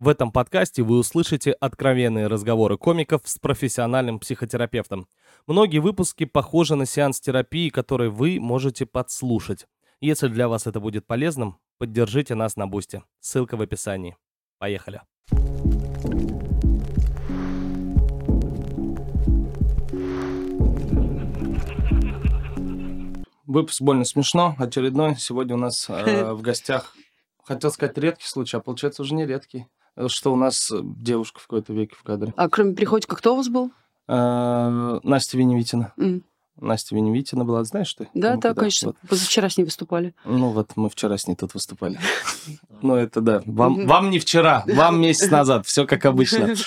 В этом подкасте вы услышите откровенные разговоры комиков с профессиональным психотерапевтом. Многие выпуски похожи на сеанс терапии, который вы можете подслушать. Если для вас это будет полезным, поддержите нас на Бусте. Ссылка в описании. Поехали. Выпуск больно смешно, очередной. Сегодня у нас э, в гостях, хотел сказать редкий случай, а получается уже не редкий что у нас э, девушка в какой-то веке в кадре. А кроме Приходько, кто у вас был? А, Настя Веневитина. Mm. Настя Веневитина была, знаешь что? Да, да, конечно. Вот. Позавчера с ней выступали. Ну вот, мы вчера с ней тут выступали. Ну это да. Вам, вам не вчера, вам месяц назад. Все как обычно.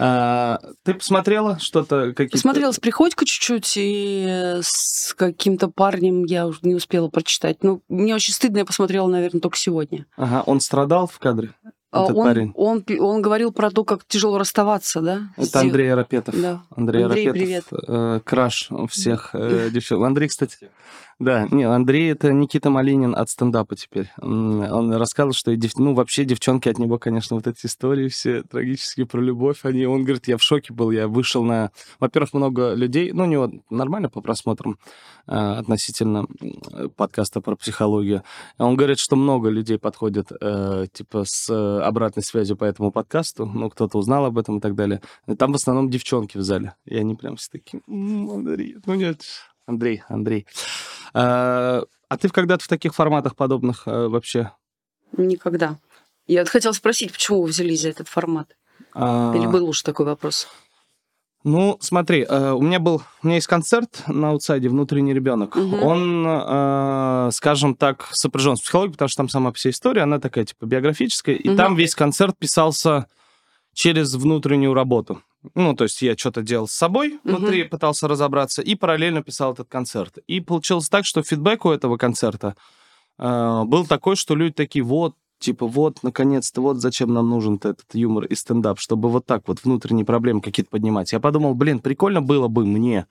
А, ты посмотрела что-то? Какие Посмотрела с Приходько чуть-чуть, и с каким-то парнем я уже не успела прочитать. Ну, мне очень стыдно, я посмотрела, наверное, только сегодня. Ага, он страдал в кадре? А этот он, парень. Он, он говорил про то, как тяжело расставаться, да? Это Андрей Арапетов. Да. Андрей, Андрей Арапетов, привет. Э, краш всех э, девчонок. Андрей, кстати, да, не, Андрей это Никита Малинин от стендапа теперь. Он рассказывал, что, дев... ну, вообще девчонки от него, конечно, вот эти истории все трагические про любовь, они, он говорит, я в шоке был, я вышел на... Во-первых, много людей, ну, у него нормально по просмотрам э, относительно подкаста про психологию. Он говорит, что много людей подходят, э, типа, с обратной связью по этому подкасту, ну, кто-то узнал об этом и так далее. Там в основном девчонки в зале, и они прям все такие, Андрей, ну нет, Андрей, Андрей. А, а ты когда-то в таких форматах подобных а, вообще? Никогда. Я хотела спросить, почему вы взялись за этот формат? А... Или был уж такой вопрос? Ну, смотри, э, у меня был, у меня есть концерт на аутсайде «Внутренний ребенок». Угу. Он, э, скажем так, сопряжен с психологией, потому что там сама вся история, она такая, типа, биографическая, и угу. там весь концерт писался через внутреннюю работу. Ну, то есть я что-то делал с собой внутри, mm пытался разобраться, и параллельно писал этот концерт. И получилось так, что фидбэк у этого концерта э, был такой, что люди такие, вот, типа, вот, наконец-то, вот зачем нам нужен этот юмор и стендап, чтобы вот так вот внутренние проблемы какие-то поднимать. Я подумал, блин, прикольно было бы мне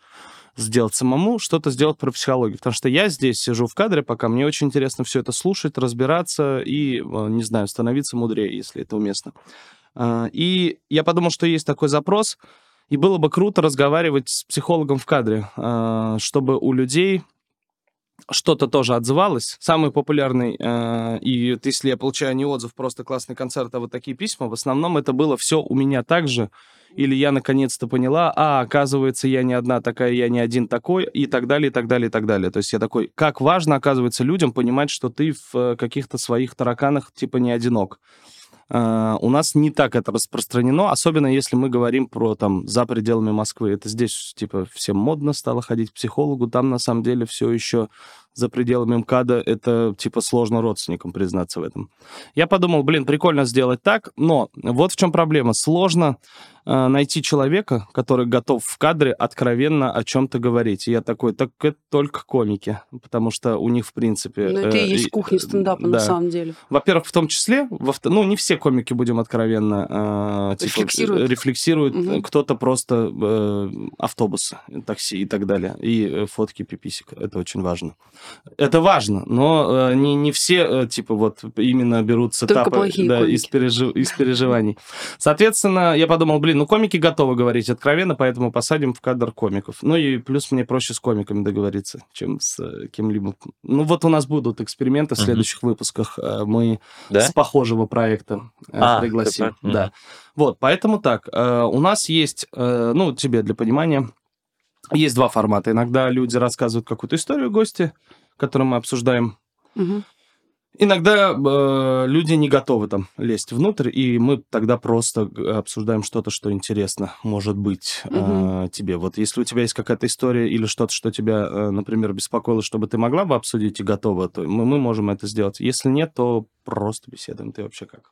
сделать самому, что-то сделать про психологию. Потому что я здесь сижу в кадре, пока мне очень интересно все это слушать, разбираться и, э, не знаю, становиться мудрее, если это уместно. А, и я подумал, что есть такой запрос, и было бы круто разговаривать с психологом в кадре, а, чтобы у людей что-то тоже отзывалось. Самый популярный, э, и если я получаю не отзыв, просто классный концерт, а вот такие письма, в основном это было все у меня так же, или я наконец-то поняла, а, оказывается, я не одна такая, я не один такой, и так далее, и так далее, и так далее. То есть я такой, как важно, оказывается, людям понимать, что ты в э, каких-то своих тараканах типа не одинок. Uh, у нас не так это распространено, особенно если мы говорим про там за пределами Москвы. Это здесь типа всем модно стало ходить к психологу, там на самом деле все еще за пределами МКАДа это типа сложно родственникам признаться в этом. Я подумал, блин, прикольно сделать так, но вот в чем проблема. Сложно э, найти человека, который готов в кадре откровенно о чем-то говорить. И я такой, так это только комики, потому что у них в принципе... Ну это и есть кухня стендапа да. на самом деле. Во-первых, в том числе, во ну не все комики, будем откровенно, э, типа, рефлексируют. рефлексируют. Угу. Кто-то просто э, автобусы, такси и так далее. И э, фотки пиписик. Это очень важно. Это важно, но э, не, не все, э, типа, вот именно берут сетапы да, из, пережив... из переживаний. Соответственно, я подумал, блин, ну комики готовы говорить откровенно, поэтому посадим в кадр комиков. Ну и плюс мне проще с комиками договориться, чем с э, кем-либо. Ну вот у нас будут эксперименты в следующих uh-huh. выпусках. Э, мы да? с похожего проекта э, а, пригласим. Да. Вот, поэтому так, э, у нас есть, э, ну, тебе для понимания, есть два формата. Иногда люди рассказывают какую-то историю гости, которую мы обсуждаем. Угу. Иногда э, люди не готовы там лезть внутрь, и мы тогда просто обсуждаем что-то, что интересно, может быть, угу. э, тебе. Вот если у тебя есть какая-то история или что-то, что тебя, э, например, беспокоило, чтобы ты могла бы обсудить и готова, то мы, мы можем это сделать. Если нет, то просто беседуем. Ты вообще как?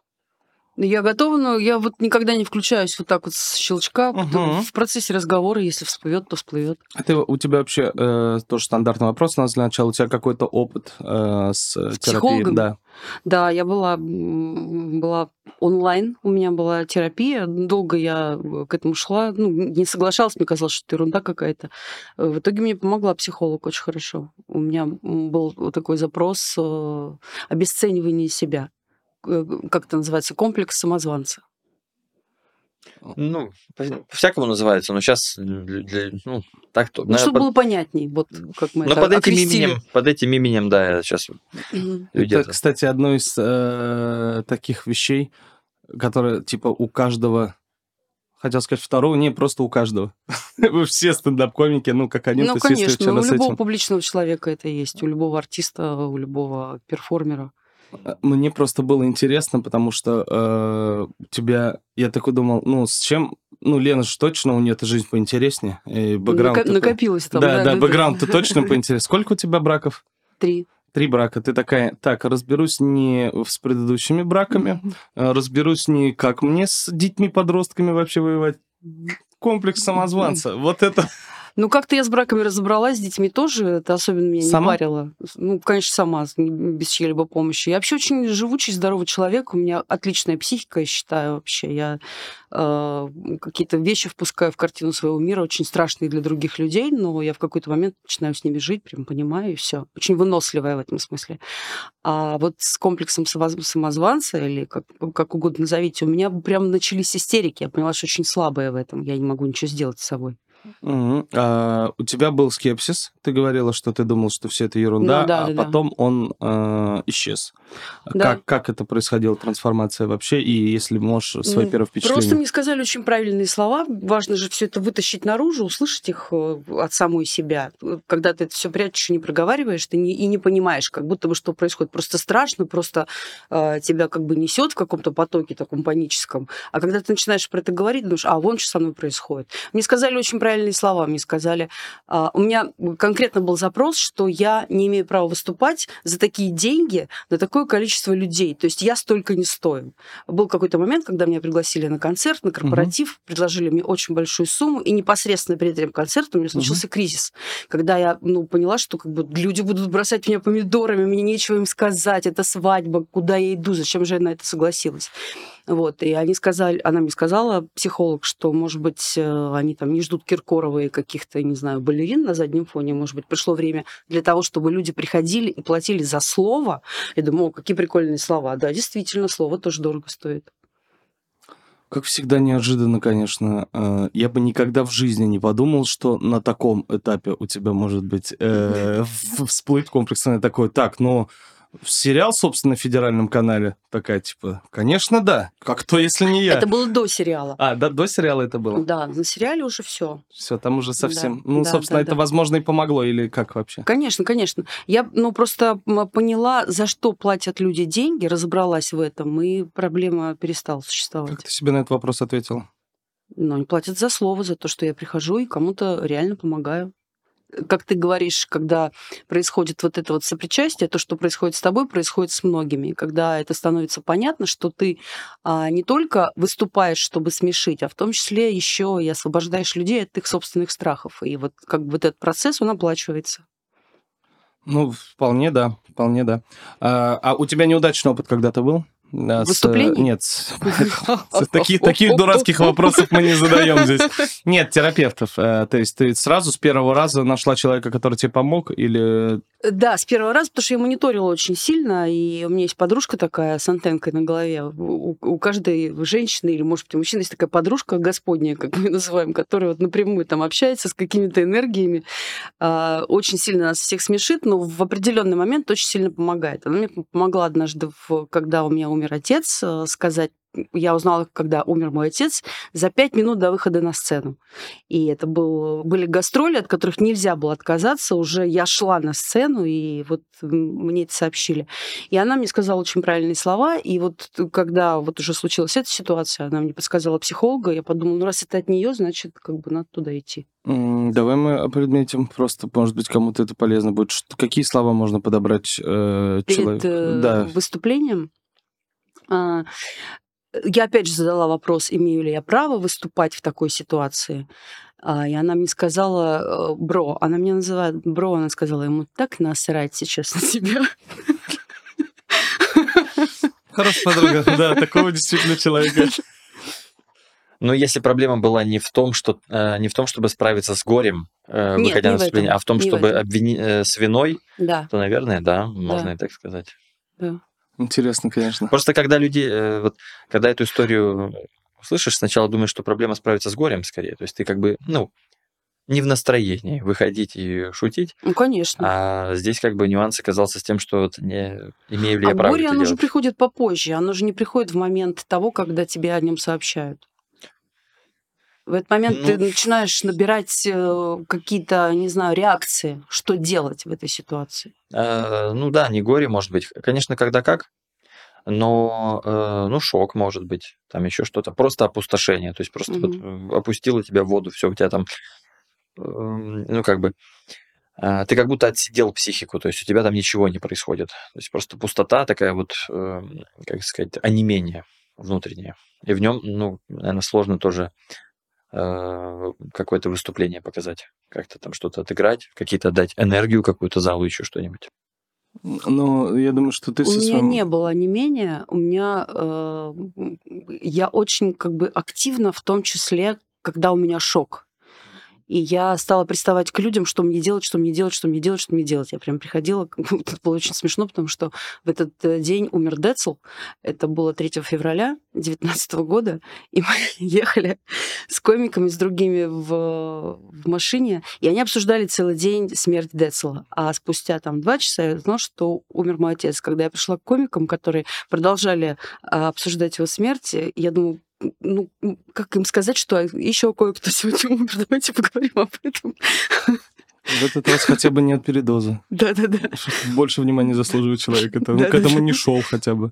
Я готова, но я вот никогда не включаюсь вот так вот с щелчка. Угу. В процессе разговора, если всплывет, то всплывет. А ты, у тебя вообще э, тоже стандартный вопрос у нас для начала. У тебя какой-то опыт э, с, с терапией? Да. Да, я была, была онлайн, у меня была терапия. Долго я к этому шла. Ну, не соглашалась, мне казалось, что это ерунда какая-то. В итоге мне помогла психолог очень хорошо. У меня был такой запрос э, обесценивания себя э, как это называется, комплекс самозванца. Ну, по-всякому называется, но сейчас для, для- ну, так то. Ну, наверное, чтобы под- было понятнее, вот как мы но это под этим окрестили. именем, под этим именем, да, сейчас Мгм. люди Это, это- кстати, одно из э, таких вещей, которые, типа, у каждого... Хотел сказать второго, не, просто у каждого. Вы все стендап-комики, ну, как один, Ну, конечно, у любого этим... публичного человека это есть, у любого артиста, у любого перформера. Мне просто было интересно, потому что э, тебя... Я такой думал, ну, с чем... Ну, Лена же точно, у нее эта жизнь поинтереснее. И бэкграунд такой. накопилось там. Да, да, бэкграунд-то точно поинтереснее. Сколько у тебя браков? Три. Три брака. Ты такая, так, разберусь не с предыдущими браками, э, разберусь не как мне с детьми-подростками вообще воевать. Комплекс самозванца. Вот это... Ну, как-то я с браками разобралась, с детьми тоже, это особенно меня Сама? не парило. Ну, конечно, сама, без чьей-либо помощи. Я вообще очень живучий, здоровый человек, у меня отличная психика, я считаю, вообще. Я э, какие-то вещи впускаю в картину своего мира, очень страшные для других людей, но я в какой-то момент начинаю с ними жить, прям понимаю, и все. Очень выносливая в этом смысле. А вот с комплексом самоз- самозванца, или как, как угодно назовите, у меня прям начались истерики. Я поняла, что очень слабая в этом. Я не могу ничего сделать с собой. Мгм. А, у тебя был скепсис. Ты говорила, что ты думал, что все это ерунда, Ну да, а да, да. потом он э, исчез. Да. Как, как это происходила трансформация вообще? И если можешь свои Ну, первые впечатления. Просто мне сказали очень правильные слова. Важно же все это вытащить наружу, услышать их э, от самой себя. Когда ты это все прячешь и не проговариваешь, ты не, и не понимаешь, как будто бы что происходит. Просто страшно, просто э, тебя как бы несет в каком-то потоке таком паническом. А когда ты начинаешь про это говорить, думаешь, а вон что со мной происходит. Мне сказали очень правильные слова. Мне сказали, а, у меня конкретно был запрос, что я не имею права выступать за такие деньги на такое количество людей. То есть я столько не стою. Был какой-то момент, когда меня пригласили на концерт, на корпоратив, предложили мне очень большую сумму, и непосредственно перед этим концертом у меня случился кризис, когда я ну, поняла, что как бы люди будут бросать меня помидорами, мне нечего им сказать, это свадьба, куда я иду, зачем же я на это согласилась. Вот, и они сказали, она мне сказала, психолог, что, может быть, э, они там не ждут Киркорова и каких-то, не знаю, балерин на заднем фоне, может быть, пришло время для того, чтобы люди приходили и платили за слово. Я думаю, о, какие прикольные слова. Да, действительно, слово тоже дорого стоит. Как всегда, неожиданно, конечно. Э, Я бы никогда в жизни не подумал, что на таком этапе у тебя может быть э, всплыть комплексное такое. Так, ну, сериал, собственно, на федеральном канале. Такая, типа, конечно, да. Как то, если не я? Это было до сериала. А, да, до сериала это было? Да, на сериале уже все. Все, там уже совсем... Да, ну, да, собственно, да, это, да. возможно, и помогло, или как вообще? Конечно, конечно. Я, ну, просто поняла, за что платят люди деньги, разобралась в этом, и проблема перестала Как существовать. ты себе на этот вопрос ответила? Но они платят за слово, за то, что я прихожу и кому-то реально помогаю. Как ты говоришь, когда происходит вот это вот сопричастие, то, что происходит с тобой, происходит с многими. Когда это становится понятно, что ты а, не только выступаешь, чтобы смешить, а в том числе еще и освобождаешь людей от их собственных страхов. И вот как бы вот этот процесс, он оплачивается. Ну, вполне да, вполне да. А, а у тебя неудачный опыт когда-то был? С, Выступлений? Нет. с- Таких, таких дурацких вопросов мы не задаем здесь. Нет, терапевтов. Э, То есть ты сразу с первого раза нашла человека, который тебе помог, или... Да, с первого раза, потому что я мониторила очень сильно, и у меня есть подружка такая с антенкой на голове. У, у каждой женщины или, может быть, у мужчины есть такая подружка господняя, как мы называем, которая вот напрямую там общается с какими-то энергиями, а, очень сильно нас всех смешит, но в определенный момент очень сильно помогает. Она мне помогла однажды, когда у меня умер отец, э, сказать я узнала, когда умер мой отец, за пять минут до выхода на сцену. И это был, были гастроли, от которых нельзя было отказаться. Уже я шла на сцену, и вот мне это сообщили. И она мне сказала очень правильные слова. И вот когда вот уже случилась эта ситуация, она мне подсказала психолога, я подумала, ну раз это от нее, значит, как бы надо туда идти. Давай мы опредметим, просто, может быть, кому-то это полезно будет. Какие слова можно подобрать э, Перед человеку? э, Да, выступлением я опять же задала вопрос, имею ли я право выступать в такой ситуации. А, И она мне сказала, э, бро, она меня называет бро, она сказала ему, так насрать сейчас на тебя. Хорошая подруга, да, такого действительно человека. Но если проблема была не в том, что э, не в том, чтобы справиться с горем, э, Нет, выходя не на в выступление, а в том, не в чтобы обвини- э, с виной, Да, то, наверное, да, можно Да. и так сказать. да. Интересно, конечно. Просто когда люди, э, вот, когда эту историю слышишь, сначала думаешь, что проблема справиться с горем скорее. То есть ты как бы, ну, не в настроении выходить и шутить. Ну, конечно. А здесь как бы нюанс оказался с тем, что вот не имею ли я а право горе, это оно делать. же приходит попозже. Оно же не приходит в момент того, когда тебе о нем сообщают. В этот момент Ну, ты начинаешь набирать э, какие-то, не знаю, реакции, что делать в этой ситуации. А, ну да, не горе может быть. Конечно, когда как, но э, ну шок может быть, там еще что-то. Просто опустошение. То есть просто вот э, опустило тебя в воду, все, у тебя там, э, ну как бы, а, ты как будто отсидел психику, то есть у тебя там ничего не происходит. То есть просто пустота такая вот, э, как сказать, онемение внутреннее. И в нем, ну, наверное, сложно тоже э, какое-то выступление показать, как-то там что-то отыграть, какие-то дать энергию какую-то залу, еще что-нибудь. Но я думаю, что ты У со меня своим... не было не менее, у меня э, я очень как бы активна в том числе, когда у меня шок. И я стала приставать к людям, что мне делать, что мне делать, что мне делать, что мне делать. Я прям приходила, это было очень смешно, потому что в этот э, день умер Децл. Это было 3 февраля 2019 года, и мы ехали с комиками, с другими в, в машине, и они обсуждали целый день смерть Децла. А спустя там два часа я узнала, что умер мой отец. Когда я пришла к комикам, которые продолжали а, обсуждать его смерть, я думаю, ну, как им сказать, что еще кое-кто сегодня умер, давайте поговорим об этом. В этот раз хотя бы нет передоза. Да-да-да. Больше внимания заслуживает человек. Это, Да, к да, этому да. не шел хотя бы.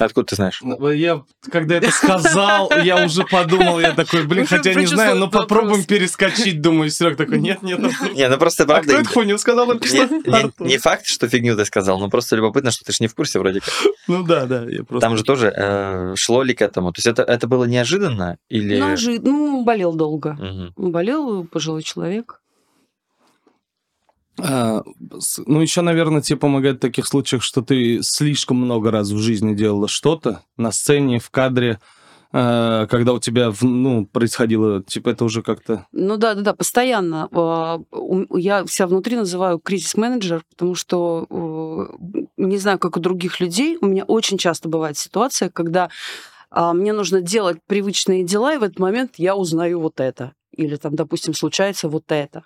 Откуда ты знаешь? Я, когда это сказал, я уже подумал, я такой, блин, хотя не знаю, но попробуем перескочить, думаю, Серег такой, нет, нет. Не, ну просто А правда... кто эту хуйню сказал? Не, факт, что фигню ты сказал, но просто любопытно, что ты же не в курсе вроде как. Ну да, да, я просто... Там же тоже э, шло ли к этому? То есть это, это было неожиданно или... Ножи, ну, болел долго. Болел пожилой человек. А, ну, еще, наверное, тебе помогает в таких случаях, что ты слишком много раз в жизни делала что-то на сцене, в кадре, а, когда у тебя, ну, происходило, типа, это уже как-то... Ну да, да, да, постоянно. А, Я себя внутри называю кризис-менеджер, потому что не знаю, как у других людей, у меня очень часто бывает ситуация, когда а, мне нужно делать привычные дела, и в этот момент я узнаю вот это. Или там, допустим, случается вот это.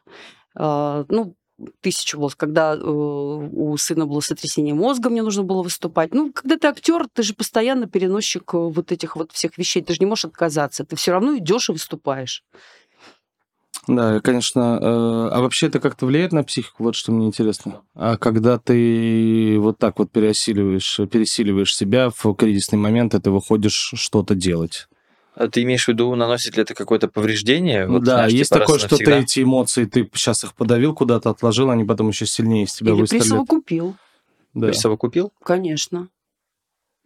Ну, тысячу вот, когда э, у сына было сотрясение мозга, мне нужно было выступать. Ну, когда ты актер, ты же постоянно переносчик э, вот этих вот всех вещей, ты же не можешь отказаться, ты все равно идешь и выступаешь. Да, конечно. э, а вообще это как-то влияет на психику? Вот что мне интересно. А когда ты вот так вот переосиливаешь, пересиливаешь себя в кризисный момент, и ты выходишь что-то делать. А Ты имеешь в виду, наносит ли это какое-то повреждение? Вот, да, знаешь, есть типа, такое, что ты навсегда? эти эмоции, ты сейчас их подавил, куда-то отложил, они потом еще сильнее из тебя Или выстрелят. присовокупил, Да. Присовокупил? конечно.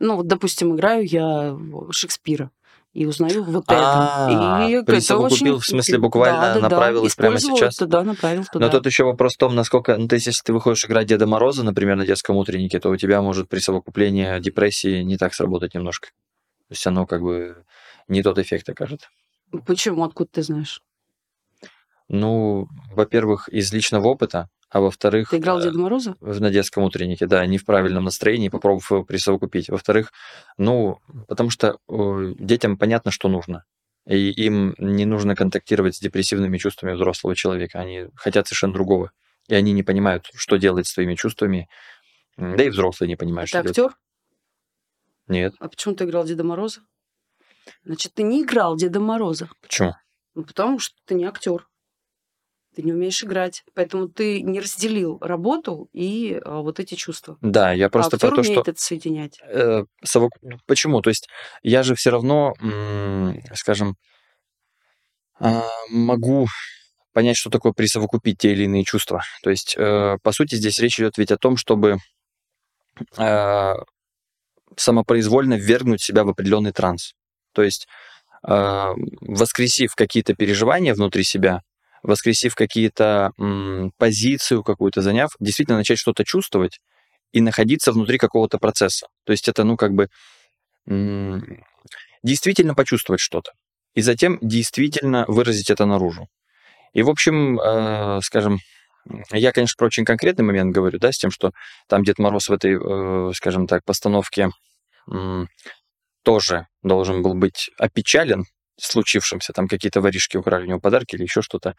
Ну, вот, допустим, играю я Шекспира и узнаю вот А, это. И это присовокупил, очень- в смысле, буквально Да, да, да, направил их прямо сейчас? это, да, направил туда. Но тут еще вопрос в том, насколько... Ну, то есть, если ты выходишь играть Деда Мороза, например, на детском утреннике, то у тебя может при совокуплении депрессии не так сработать немножко. То есть оно как бы не тот эффект окажет. Почему? Откуда ты знаешь? Ну, во-первых, из личного опыта, а во-вторых... Ты играл э, Деда Мороза? в- на детском утреннике, да, не в правильном настроении, попробовав его присовокупить. Во-вторых, ну, потому что детям понятно, что нужно. И им не нужно контактировать с депрессивными чувствами взрослого человека. Они хотят совершенно другого. И они не понимают, что делать с своими чувствами. Да и взрослые не понимают, Ты что делать. актер? Нет. А почему ты играл Деда Мороза? Значит, ты не играл Деда Мороза. Почему? Ну, потому что ты не актер. Ты не умеешь играть. Поэтому ты не разделил работу и а, вот эти чувства. Да, я просто а про то, что... умеет это соединять. э, совок- Почему? То есть я же все равно, м, скажем, а, могу понять, что такое присовокупить те или иные чувства. То есть, э, по сути, здесь речь идет ведь о том, чтобы э, самопроизвольно ввергнуть себя в определенный транс. То есть, э, воскресив какие-то переживания внутри себя, воскресив какие-то позицию какую-то заняв, действительно начать что-то чувствовать и находиться внутри какого-то процесса. То есть это, ну, как бы действительно почувствовать что-то. И затем действительно выразить это наружу. И, в общем, э, скажем, я, конечно, про очень конкретный момент говорю, да, с тем, что там Дед Мороз в этой, э, скажем так, постановке тоже должен был быть опечален случившимся, там какие-то воришки украли у него подарки или еще что-то.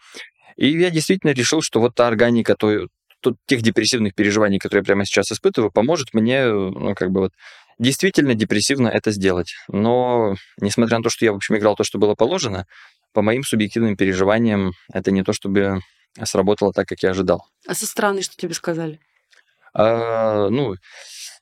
И я действительно решил, что вот та органика той, то, тех депрессивных переживаний, которые я прямо сейчас испытываю, поможет мне, ну, как бы вот, действительно депрессивно это сделать. Но, несмотря на то, что я, в общем, играл то, что было положено, по моим субъективным переживаниям, это не то, чтобы сработало так, как я ожидал. А со стороны что тебе сказали? А, ну,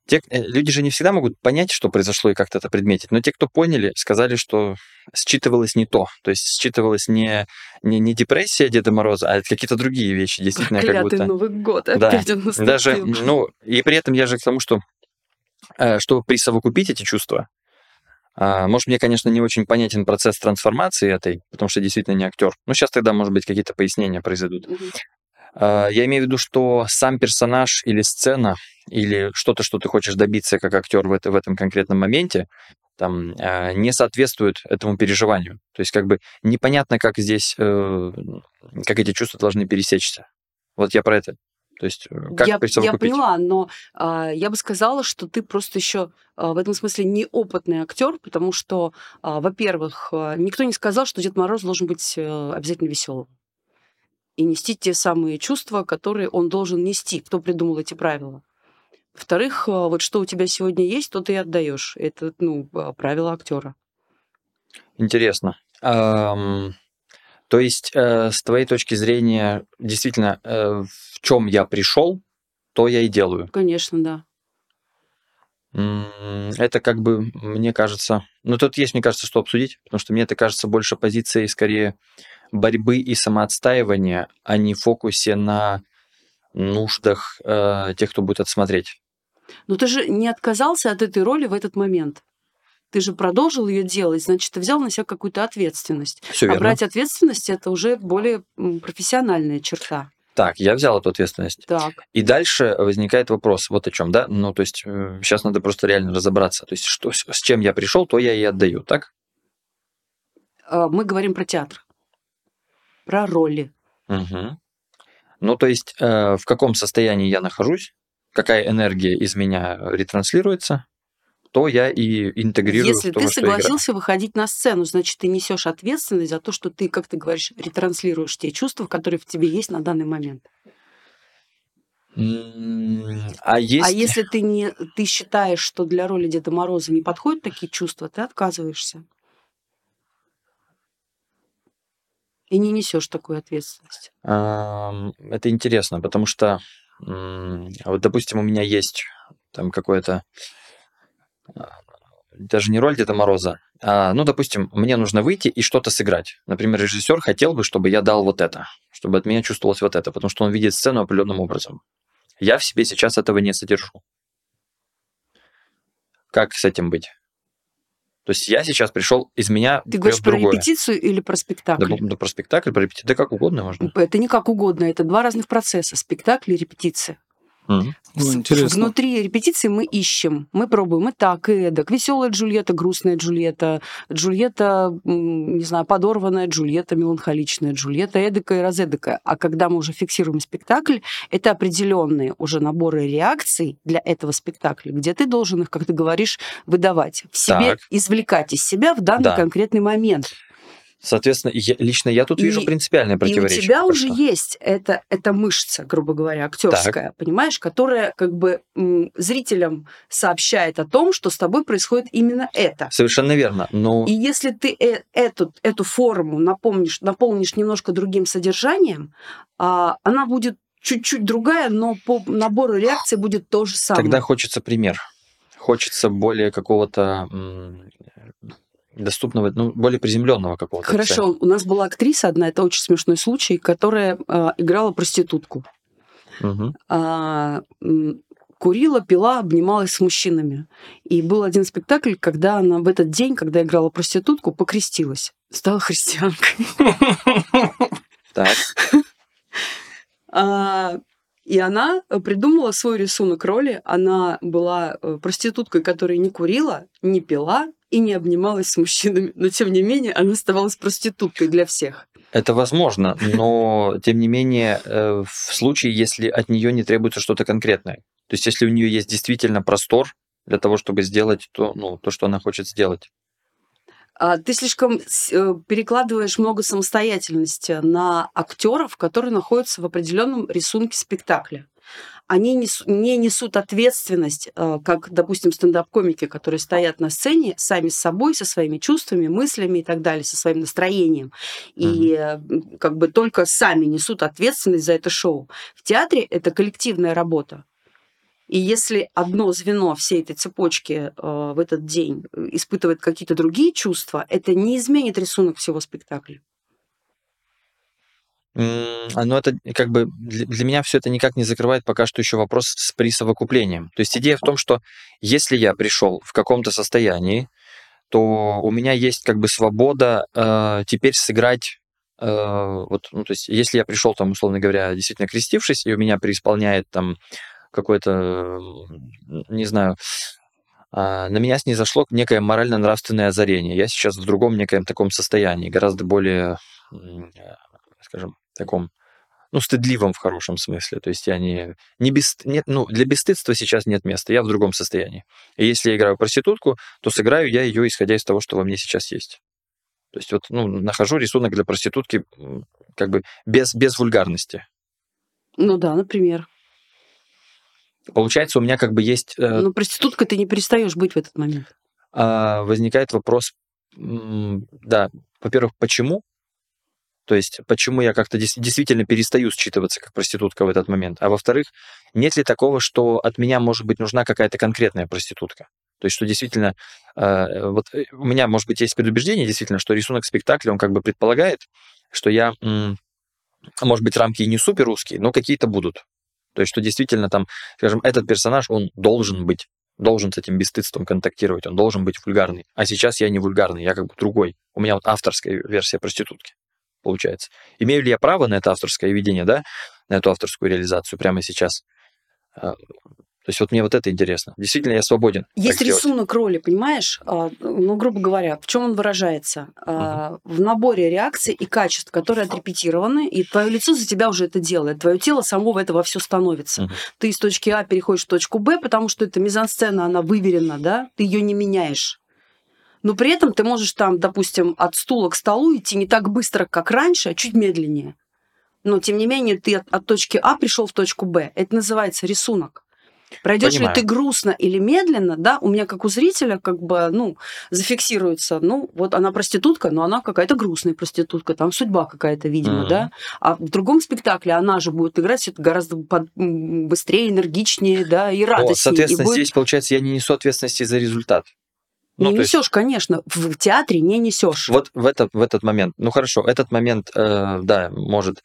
те, э, люди же не всегда могут понять, что произошло и как-то это предметить, но те, кто поняли, сказали, что считывалось не то. То есть считывалась не, не, не депрессия Деда Мороза, а какие-то другие вещи, действительно. Проклятый как будто... Новый год да, опять он наступил. Даже, ну, и при этом я же к тому, что э, чтобы присовокупить эти чувства, а, может, мне, конечно, не очень понятен процесс трансформации этой, потому что действительно не актер. Ну, сейчас тогда, может быть, какие-то пояснения произойдут. А, я имею в виду, что сам персонаж или сцена, или что-то, что ты хочешь добиться как актер в, это, в этом конкретном моменте, там, а, не соответствует этому переживанию. То есть как бы непонятно, как здесь, э, как эти чувства должны пересечься. Вот я про это. То есть э, как я, я поняла, но а, я бы сказала, что ты просто еще а, в этом смысле неопытный актер, потому что, а, во-первых, никто не сказал, что Дед Мороз должен быть а, обязательно веселым и нести те самые чувства, которые он должен нести. Кто придумал эти правила? Во-вторых, вот что у тебя сегодня есть, то ты и отдаешь. Это ну правило актера. Интересно. Um... То есть, э, с твоей точки зрения, действительно, э, в чем я пришел, то я и делаю. Конечно, да. Это как бы, мне кажется, ну тут есть, мне кажется, что обсудить, потому что мне это кажется больше позицией скорее борьбы и самоотстаивания, а не фокусе на нуждах э, тех, кто будет это смотреть. Но ты же не отказался от этой роли в этот момент ты же продолжил ее делать, значит, ты взял на себя какую-то ответственность. Все а брать ответственность это уже более профессиональная черта. Так, я взял эту ответственность. Так. И дальше возникает вопрос, вот о чем, да? Ну, то есть сейчас э, надо просто реально разобраться. То есть что, с чем я пришел, то я и отдаю, так? А, мы говорим про театр, про роли. Угу. Ну, то есть э, в каком состоянии я нахожусь, какая энергия из меня ретранслируется, то я и интегрирую Если в то, ты что согласился играю. выходить на сцену, значит, ты несешь ответственность за то, что ты, как ты говоришь, ретранслируешь те чувства, которые в тебе есть на данный момент. А, есть... а если ты, не, ты считаешь, что для роли Деда Мороза не подходят такие чувства, ты отказываешься. И не несешь такую ответственность. Это интересно, потому что вот, допустим, у меня есть там какое-то даже не роль Деда Мороза, а, ну, допустим, мне нужно выйти и что-то сыграть. Например, режиссер хотел бы, чтобы я дал вот это, чтобы от меня чувствовалось вот это, потому что он видит сцену определенным образом. Я в себе сейчас этого не содержу. Как с этим быть? То есть я сейчас пришел, из меня Ты говоришь про другое. репетицию или про спектакль? Да, да про спектакль, про репетицию, да как угодно можно. Это не как угодно, это два разных процесса, спектакль и репетиция. Угу. Ну, интересно. Внутри репетиции мы ищем, мы пробуем и так, и эдак. Веселая Джульетта, грустная Джульетта, Джульетта, не знаю, подорванная Джульетта, меланхоличная Джульетта, эдакая и разэдакая. А когда мы уже фиксируем спектакль, это определенные уже наборы реакций для этого спектакля, где ты должен их, как ты говоришь, выдавать в себе, Так. извлекать из себя в данный Да. конкретный момент. Соответственно, я- лично я тут вижу И- принципиальное И у противоречие. тебя пока уже есть эта, эта мышца, грубо говоря, актерская, понимаешь, которая как бы м, зрителям сообщает о том, что с тобой происходит именно это. Совершенно верно. Но И если ты э- эту, эту форму напомнишь, наполнишь немножко другим содержанием, а, она будет чуть-чуть другая, но по набору реакций будет то же самое. Тогда хочется пример. Хочется более какого-то доступного, ну, более приземленного какого-то. Хорошо, у нас была актриса одна, это очень смешной случай, которая а, играла проститутку. Мгм. а, курила, пила, обнималась с мужчинами. И был один спектакль, когда она в этот день, когда играла проститутку, покрестилась. Стала христианкой. Так. И она придумала свой рисунок роли. Она была э, проституткой, которая не курила, не пила и не обнималась с мужчинами. Но, тем не менее, она оставалась проституткой для всех. Это возможно, но тем не менее, э, в случае, если от нее не требуется что-то конкретное. То есть, если у нее есть действительно простор для того, чтобы сделать то, ну, то что она хочет сделать. А ты слишком э, перекладываешь много самостоятельности на актеров, которые находятся в определенном рисунке спектакля они не несут ответственность, э, как, допустим, стендап-комики, которые стоят на сцене сами с собой, со своими чувствами, мыслями и так далее, со своим настроением. И mm-hmm. как бы только сами несут ответственность за это шоу. В театре это коллективная работа. И если одно звено всей этой цепочки э, в этот день испытывает какие-то другие чувства, это не изменит рисунок всего спектакля. Но это как бы для меня все это никак не закрывает пока что еще вопрос с присовокуплением. То есть идея в том, что если я пришел в каком-то состоянии, то у меня есть как бы свобода э, теперь сыграть э, вот, ну, то есть, если я пришел там, условно говоря, действительно крестившись, и у меня преисполняет там какое-то, не знаю, э, на меня снизошло некое морально-нравственное озарение. Я сейчас в другом некоем таком состоянии, гораздо более, скажем, таком, ну, стыдливом в хорошем смысле. То есть я не, не без, нет, ну, для бесстыдства сейчас нет места, я в другом состоянии. И если я играю проститутку, то сыграю я ее, исходя из того, что во мне сейчас есть. То есть вот, ну, нахожу рисунок для проститутки как бы без, без вульгарности. Ну да, например. Получается, у меня как бы есть... Э, ну, проститутка ты не перестаешь быть в этот момент. Э, возникает вопрос, да, во-первых, почему? То есть, почему я как-то действительно перестаю считываться как проститутка в этот момент? А во-вторых, нет ли такого, что от меня, может быть, нужна какая-то конкретная проститутка? То есть, что действительно, э, вот э, у меня, может быть, есть предубеждение, действительно, что рисунок спектакля, он как бы предполагает, что я, может быть, рамки и не супер узкие, но какие-то будут. То есть, что действительно там, скажем, этот персонаж, он должен быть, должен с этим бесстыдством контактировать, он должен быть вульгарный. А сейчас я не вульгарный, я как бы другой. У меня вот авторская версия проститутки получается. Имею ли я право на это авторское видение, да, на эту авторскую реализацию прямо сейчас? То есть вот мне вот это интересно. Действительно, я свободен. Есть рисунок роли, понимаешь? А, ну, грубо говоря, в чем он выражается? Угу. В наборе реакций и качеств, которые отрепетированы, и твое лицо за тебя уже это делает. Твое тело само в это во все становится. Угу. Ты из точки А переходишь в точку Б, потому что эта мизансцена, она выверена, да? Ты ее не меняешь но при этом ты можешь там, допустим, от стула к столу идти не так быстро, как раньше, а чуть медленнее. Но, тем не менее, ты от, от точки А пришел в точку Б. Это называется рисунок. Пройдешь ли ты грустно или медленно, да, у меня как у зрителя как бы, ну, зафиксируется, ну, вот она проститутка, но она какая-то грустная проститутка, там судьба какая-то, видимо, mm-hmm. да. А в другом спектакле она же будет играть все это гораздо быстрее, энергичнее, да, и радостнее. О, соответственно, будет... здесь, получается, я не несу ответственности за результат. Ну, не несешь, есть... конечно. В театре не несешь. Вот в этот, в этот момент. Ну хорошо, этот момент, э, да, может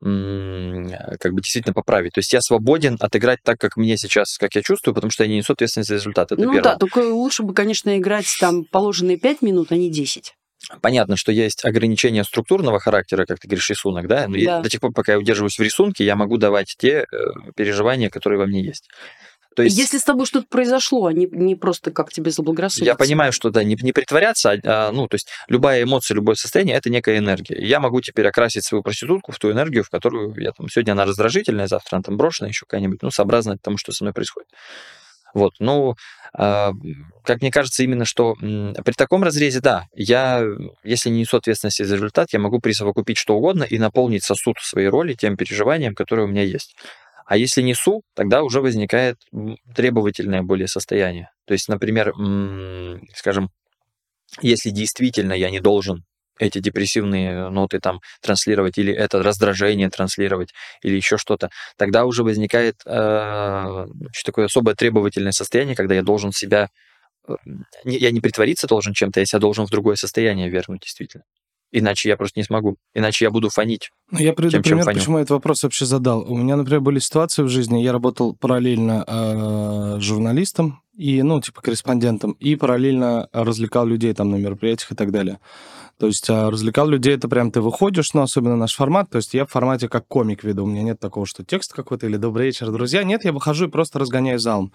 как бы действительно поправить. То есть я свободен отыграть так, как мне сейчас, как я чувствую, потому что я не несу ответственность за результат. Это ну первое. да, только лучше бы, конечно, играть там положенные 5 минут, а не 10. Понятно, что есть ограничения структурного характера, как ты говоришь, рисунок, да? Но да. Я, до тех пор, пока я удерживаюсь в рисунке, я могу давать те э, переживания, которые во мне есть. То есть... Если с тобой что-то произошло, а не, не просто как тебе заблагорассудится. Я понимаю, что да, не, не притворяться, а, а, ну, то есть любая эмоция, любое состояние – это некая энергия. Я могу теперь окрасить свою проститутку в ту энергию, в которую я там, сегодня она раздражительная, завтра она там брошена, еще какая-нибудь, ну, сообразно тому, что со мной происходит. Вот, ну, э, как мне кажется, именно что э, при таком разрезе, да, я, если не несу ответственности за результат, я могу присовокупить что угодно и наполнить сосуд своей роли тем переживанием, которое у меня есть. А если несу, тогда уже возникает требовательное более состояние. То есть, например, скажем, если действительно я не должен эти депрессивные ноты там транслировать, или это раздражение транслировать, или еще что-то, тогда уже возникает э, такое особое требовательное состояние, когда я должен себя, э, я не притвориться должен чем-то, я себя должен в другое состояние вернуть, действительно. Иначе я просто не смогу. Иначе я буду фонить. Ну, я приведу пример, почему я этот вопрос вообще задал. У меня, например, были ситуации в жизни, я работал параллельно э, журналистом, и, ну, типа, корреспондентом, и параллельно развлекал людей там на мероприятиях и так далее. То есть а, развлекал людей, это прям ты выходишь, ну, особенно наш формат, то есть я в формате как комик веду, у меня нет такого, что текст какой-то или «Добрый вечер, друзья». Нет, я выхожу и просто разгоняю залом.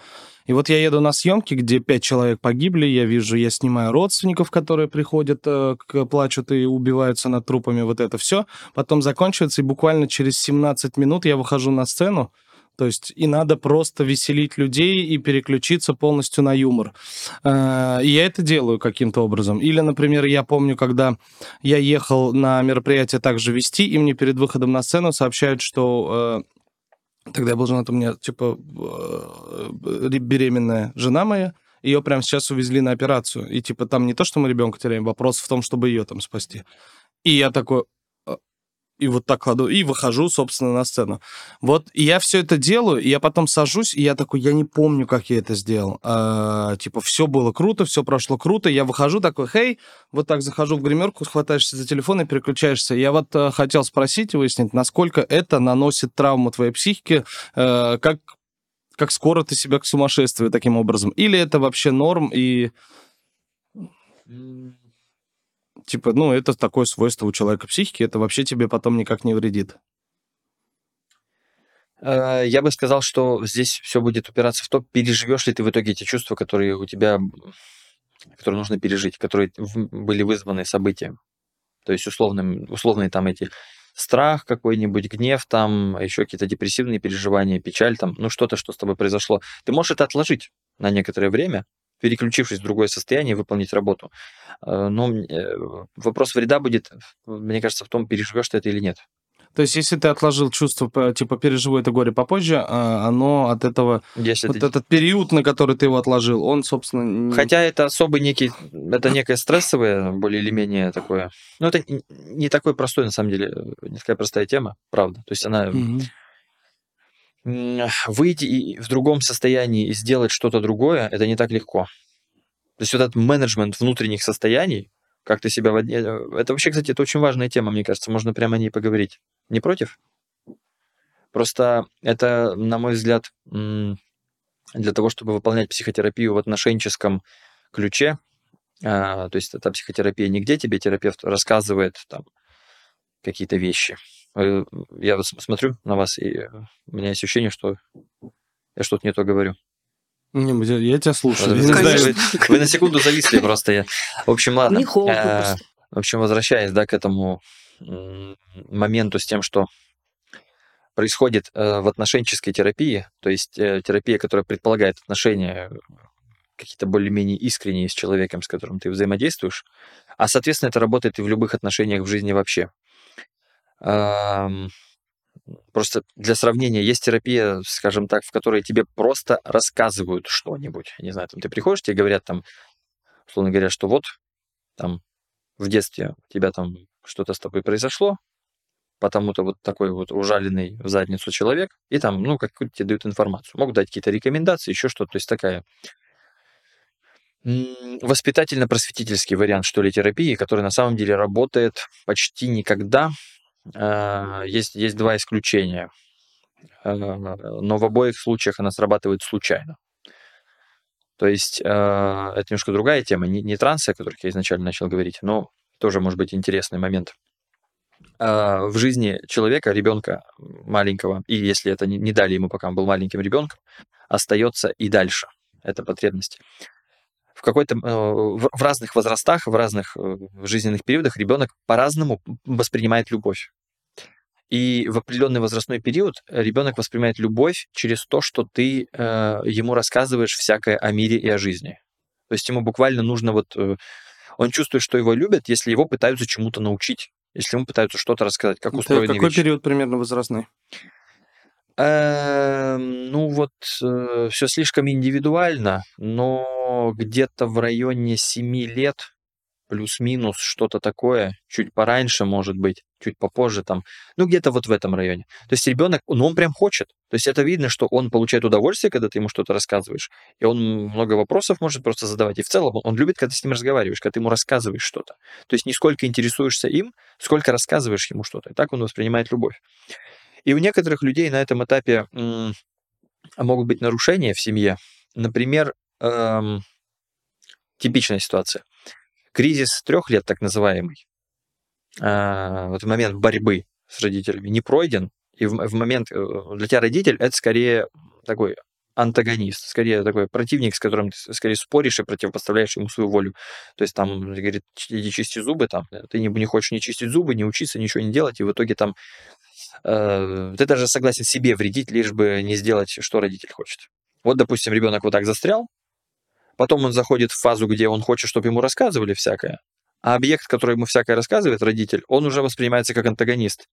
И вот я еду на съемки, где пять человек погибли, я вижу, я снимаю родственников, которые приходят, э, плачут и убиваются над трупами, вот это все. Потом заканчивается, и буквально через 17 минут я выхожу на сцену, то есть и надо просто веселить людей и переключиться полностью на юмор. Э, и я это делаю каким-то образом. Или, например, я помню, когда я ехал на мероприятие также вести, и мне перед выходом на сцену сообщают, что э, тогда я был женат, у меня, типа, э, беременная жена моя, ее прямо сейчас увезли на операцию. И, типа, там не то, что мы ребенка теряем, вопрос в том, чтобы ее там спасти. И я такой, и вот так кладу, и выхожу, собственно, на сцену. Вот, и я все это делаю, и я потом сажусь, и я такой, я не помню, как я это сделал. А, типа, все было круто, все прошло круто, я выхожу такой, хей, вот так захожу в гримерку, хватаешься за телефон и переключаешься. Я вот а, хотел спросить и выяснить, насколько это наносит травму твоей психике, а, как, как скоро ты себя к сумасшествию таким образом, или это вообще норм, и типа, ну, это такое свойство у человека психики, это вообще тебе потом никак не вредит. Э, я бы сказал, что здесь все будет упираться в то, переживешь ли ты в итоге эти чувства, которые у тебя, которые нужно пережить, которые были вызваны событием. То есть условным, условные там эти страх какой-нибудь, гнев там, еще какие-то депрессивные переживания, печаль там, ну что-то, что с тобой произошло. Ты можешь это отложить на некоторое время, переключившись в другое состояние, выполнить работу. Э, но э, вопрос вреда будет, мне кажется, в том, переживешь ты это или нет. То есть, если ты отложил чувство, типа, переживу это горе попозже, а, оно от этого... Если вот ты... этот период, на который ты его отложил, он, собственно... Не... Хотя это особый некий... Это некое стрессовое, более или менее такое... Ну, это не такой простой, на самом деле, не такая простая тема, правда. То есть, она... Угу выйти в другом состоянии и сделать что-то другое, это не так легко. То есть вот этот менеджмент внутренних состояний, как ты себя... Э, это вообще, кстати, это очень важная тема, мне кажется, можно прямо о ней поговорить. Не против? Просто это, на мой взгляд, для того, чтобы выполнять психотерапию в отношенческом ключе, а, то есть эта психотерапия нигде тебе терапевт рассказывает там какие-то вещи, я смотрю на вас, и у меня есть ощущение, что я что-то не то говорю. Не, я тебя слушаю. Вы, вы, вы на секунду зависли просто. Я. В общем, ладно. Не холодно э, просто. В общем, возвращаясь да, к этому моменту с тем, что происходит э, в отношенческой терапии, то есть терапия, которая предполагает отношения какие-то более-менее искренние с человеком, с которым ты взаимодействуешь, а, соответственно, это работает и в любых отношениях в жизни вообще. Просто для сравнения, есть терапия, скажем так, в которой тебе просто рассказывают что-нибудь. Не знаю, там ты приходишь, тебе говорят там, условно говоря, что вот там в детстве у тебя там что-то с тобой произошло, потому-то вот такой вот ужаленный в задницу человек, и там, ну, как тебе дают информацию. Могут дать какие-то рекомендации, еще что-то. То есть такая воспитательно-просветительский вариант, что ли, терапии, который на самом деле работает почти никогда, есть, есть два исключения, а, но в обоих случаях она срабатывает случайно. То есть а, это немножко другая тема, не, не трансы, о которых я изначально начал говорить, но тоже может быть интересный момент. В жизни человека, ребенка маленького, и если это не дали ему, пока он был маленьким ребенком, остается и дальше эта потребность в какой-то э, в разных возрастах, в разных э, жизненных периодах ребенок по-разному воспринимает любовь. И в определенный возрастной период ребенок воспринимает любовь через то, что ты э, ему рассказываешь всякое о мире и о жизни. То есть ему буквально нужно вот... Он чувствует, что его любят, если его пытаются чему-то научить, если ему пытаются что-то рассказать, как устроены Это какой вещи. период примерно возрастной? Эм, ну вот все слишком индивидуально, но где-то в районе 7 лет плюс-минус что-то такое, чуть пораньше, может быть, чуть попозже там, ну где-то вот в этом районе. То есть ребенок, ну он прям хочет. То есть это видно, что он получает удовольствие, когда ты ему что-то рассказываешь, и он много вопросов может просто задавать. И в целом он любит, когда с ним разговариваешь, когда ты ему рассказываешь что-то. То есть не сколько интересуешься им, сколько рассказываешь ему что-то. И так он воспринимает любовь. И у некоторых людей на этом этапе могут быть нарушения в семье. Например, эм, типичная ситуация. Кризис трех лет, так называемый, э, вот момент борьбы с родителями не пройден, и в, в момент э, для тебя родитель это скорее такой антагонист, скорее такой противник, с которым ты скорее споришь и противопоставляешь ему свою волю. То есть там говорит, иди чисти зубы, там, ты не, не хочешь не чистить зубы, не учиться, ничего не делать, и в итоге там э, ты даже согласен себе вредить, лишь бы не сделать, что родитель хочет. Вот, допустим, ребенок вот так застрял, потом он заходит в фазу, где он хочет, чтобы ему рассказывали всякое, а объект, который ему всякое рассказывает, родитель, он уже воспринимается как антагонист.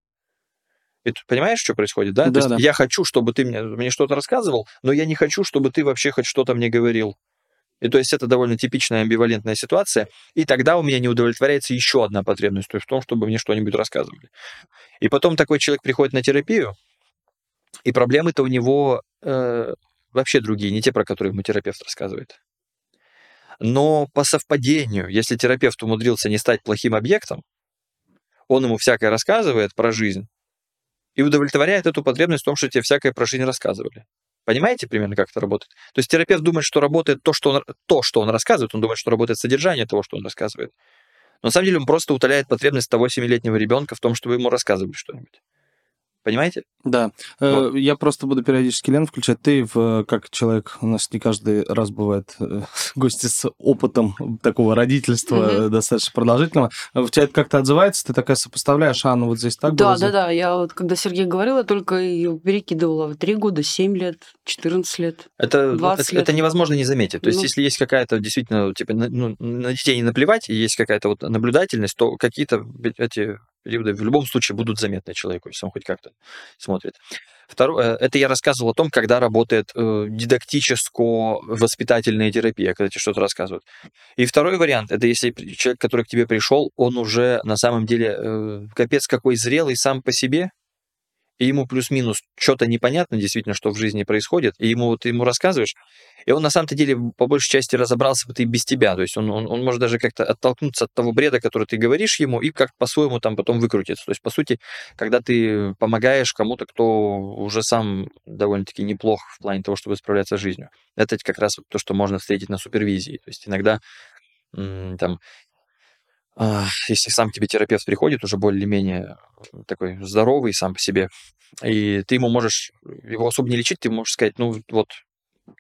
И ты понимаешь, что происходит, да? Да, То да. я хочу, чтобы ты мне, мне что-то рассказывал, но я не хочу, чтобы ты вообще хоть что-то мне говорил. И то есть это довольно типичная амбивалентная ситуация. И тогда у меня не удовлетворяется еще одна потребность, то есть в том, чтобы мне что-нибудь рассказывали. И потом такой человек приходит на терапию, и проблемы-то у него э, вообще другие, не те, про которые ему терапевт рассказывает. Но по совпадению, если терапевт умудрился не стать плохим объектом, он ему всякое рассказывает про жизнь и удовлетворяет эту потребность в том, что тебе всякое про жизнь рассказывали. Понимаете примерно, как это работает? То есть терапевт думает, что работает то, что он, то, что он рассказывает, он думает, что работает содержание того, что он рассказывает. Но на самом деле он просто утоляет потребность того 7-летнего ребенка в том, чтобы ему рассказывали что-нибудь. Понимаете? Да. Э, Я просто буду периодически Лен включать. Ты, в, как человек, у нас не каждый раз бывает э, гости с опытом такого родительства Мгм. достаточно продолжительного. В тебя это как-то отзывается? Ты такая сопоставляешь, а, ну вот здесь так было, Да, здесь- да, да. Я вот, когда Сергей говорил, я только ее перекидывала. Три года, семь лет, 14 лет. Это, 20 это, лет. это невозможно не заметить. То есть, Ну. если есть какая-то действительно, типа, на, ну, на детей не наплевать, и есть какая-то вот наблюдательность, то какие-то эти периоды в любом случае будут заметны человеку, если он хоть как-то смотрит. Второе, это я рассказывал о том, когда работает э, дидактическо-воспитательная терапия, когда тебе что-то рассказывают. И второй вариант, это если человек, который к тебе пришел, он уже на самом деле э, капец какой зрелый сам по себе, и ему плюс-минус что-то непонятно действительно, что в жизни происходит, и ему вот ему рассказываешь, и он на самом-то деле по большей части разобрался вот и без тебя, то есть он, он, он может даже как-то оттолкнуться от того бреда, который ты говоришь ему, и как по-своему там потом выкрутиться. То есть, по сути, когда ты помогаешь кому-то, кто уже сам довольно-таки неплох в плане того, чтобы справляться с жизнью, это как раз то, что можно встретить на супервизии. То есть иногда там если сам к тебе терапевт приходит, уже более-менее такой здоровый сам по себе, и ты ему можешь его особо не лечить, ты можешь сказать, ну вот,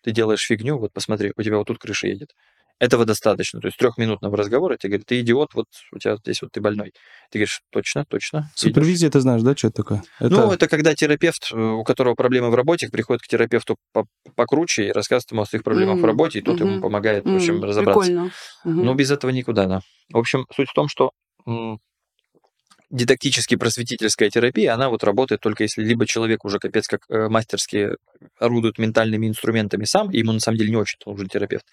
ты делаешь фигню, вот посмотри, у тебя вот тут крыша едет. Этого достаточно. То есть трехминутного разговора тебе говорят, ты идиот, вот у тебя здесь вот ты больной. Ты говоришь, точно, точно. идёшь». Супервизия, ты знаешь, да, что это такое? Ну, это когда терапевт, э, у которого проблемы в работе, приходит к терапевту по- покруче и рассказывает ему о своих проблемах в Мгм, работе, и тот ему мгм, помогает, в общем, разобраться. Прикольно. Мгм. Но без этого никуда, да. В общем, суть в том, что дидактически-просветительская терапия, она вот работает только если либо человек уже капец как э, мастерски орудует ментальными инструментами сам, и ему на самом деле не очень нужен терапевт.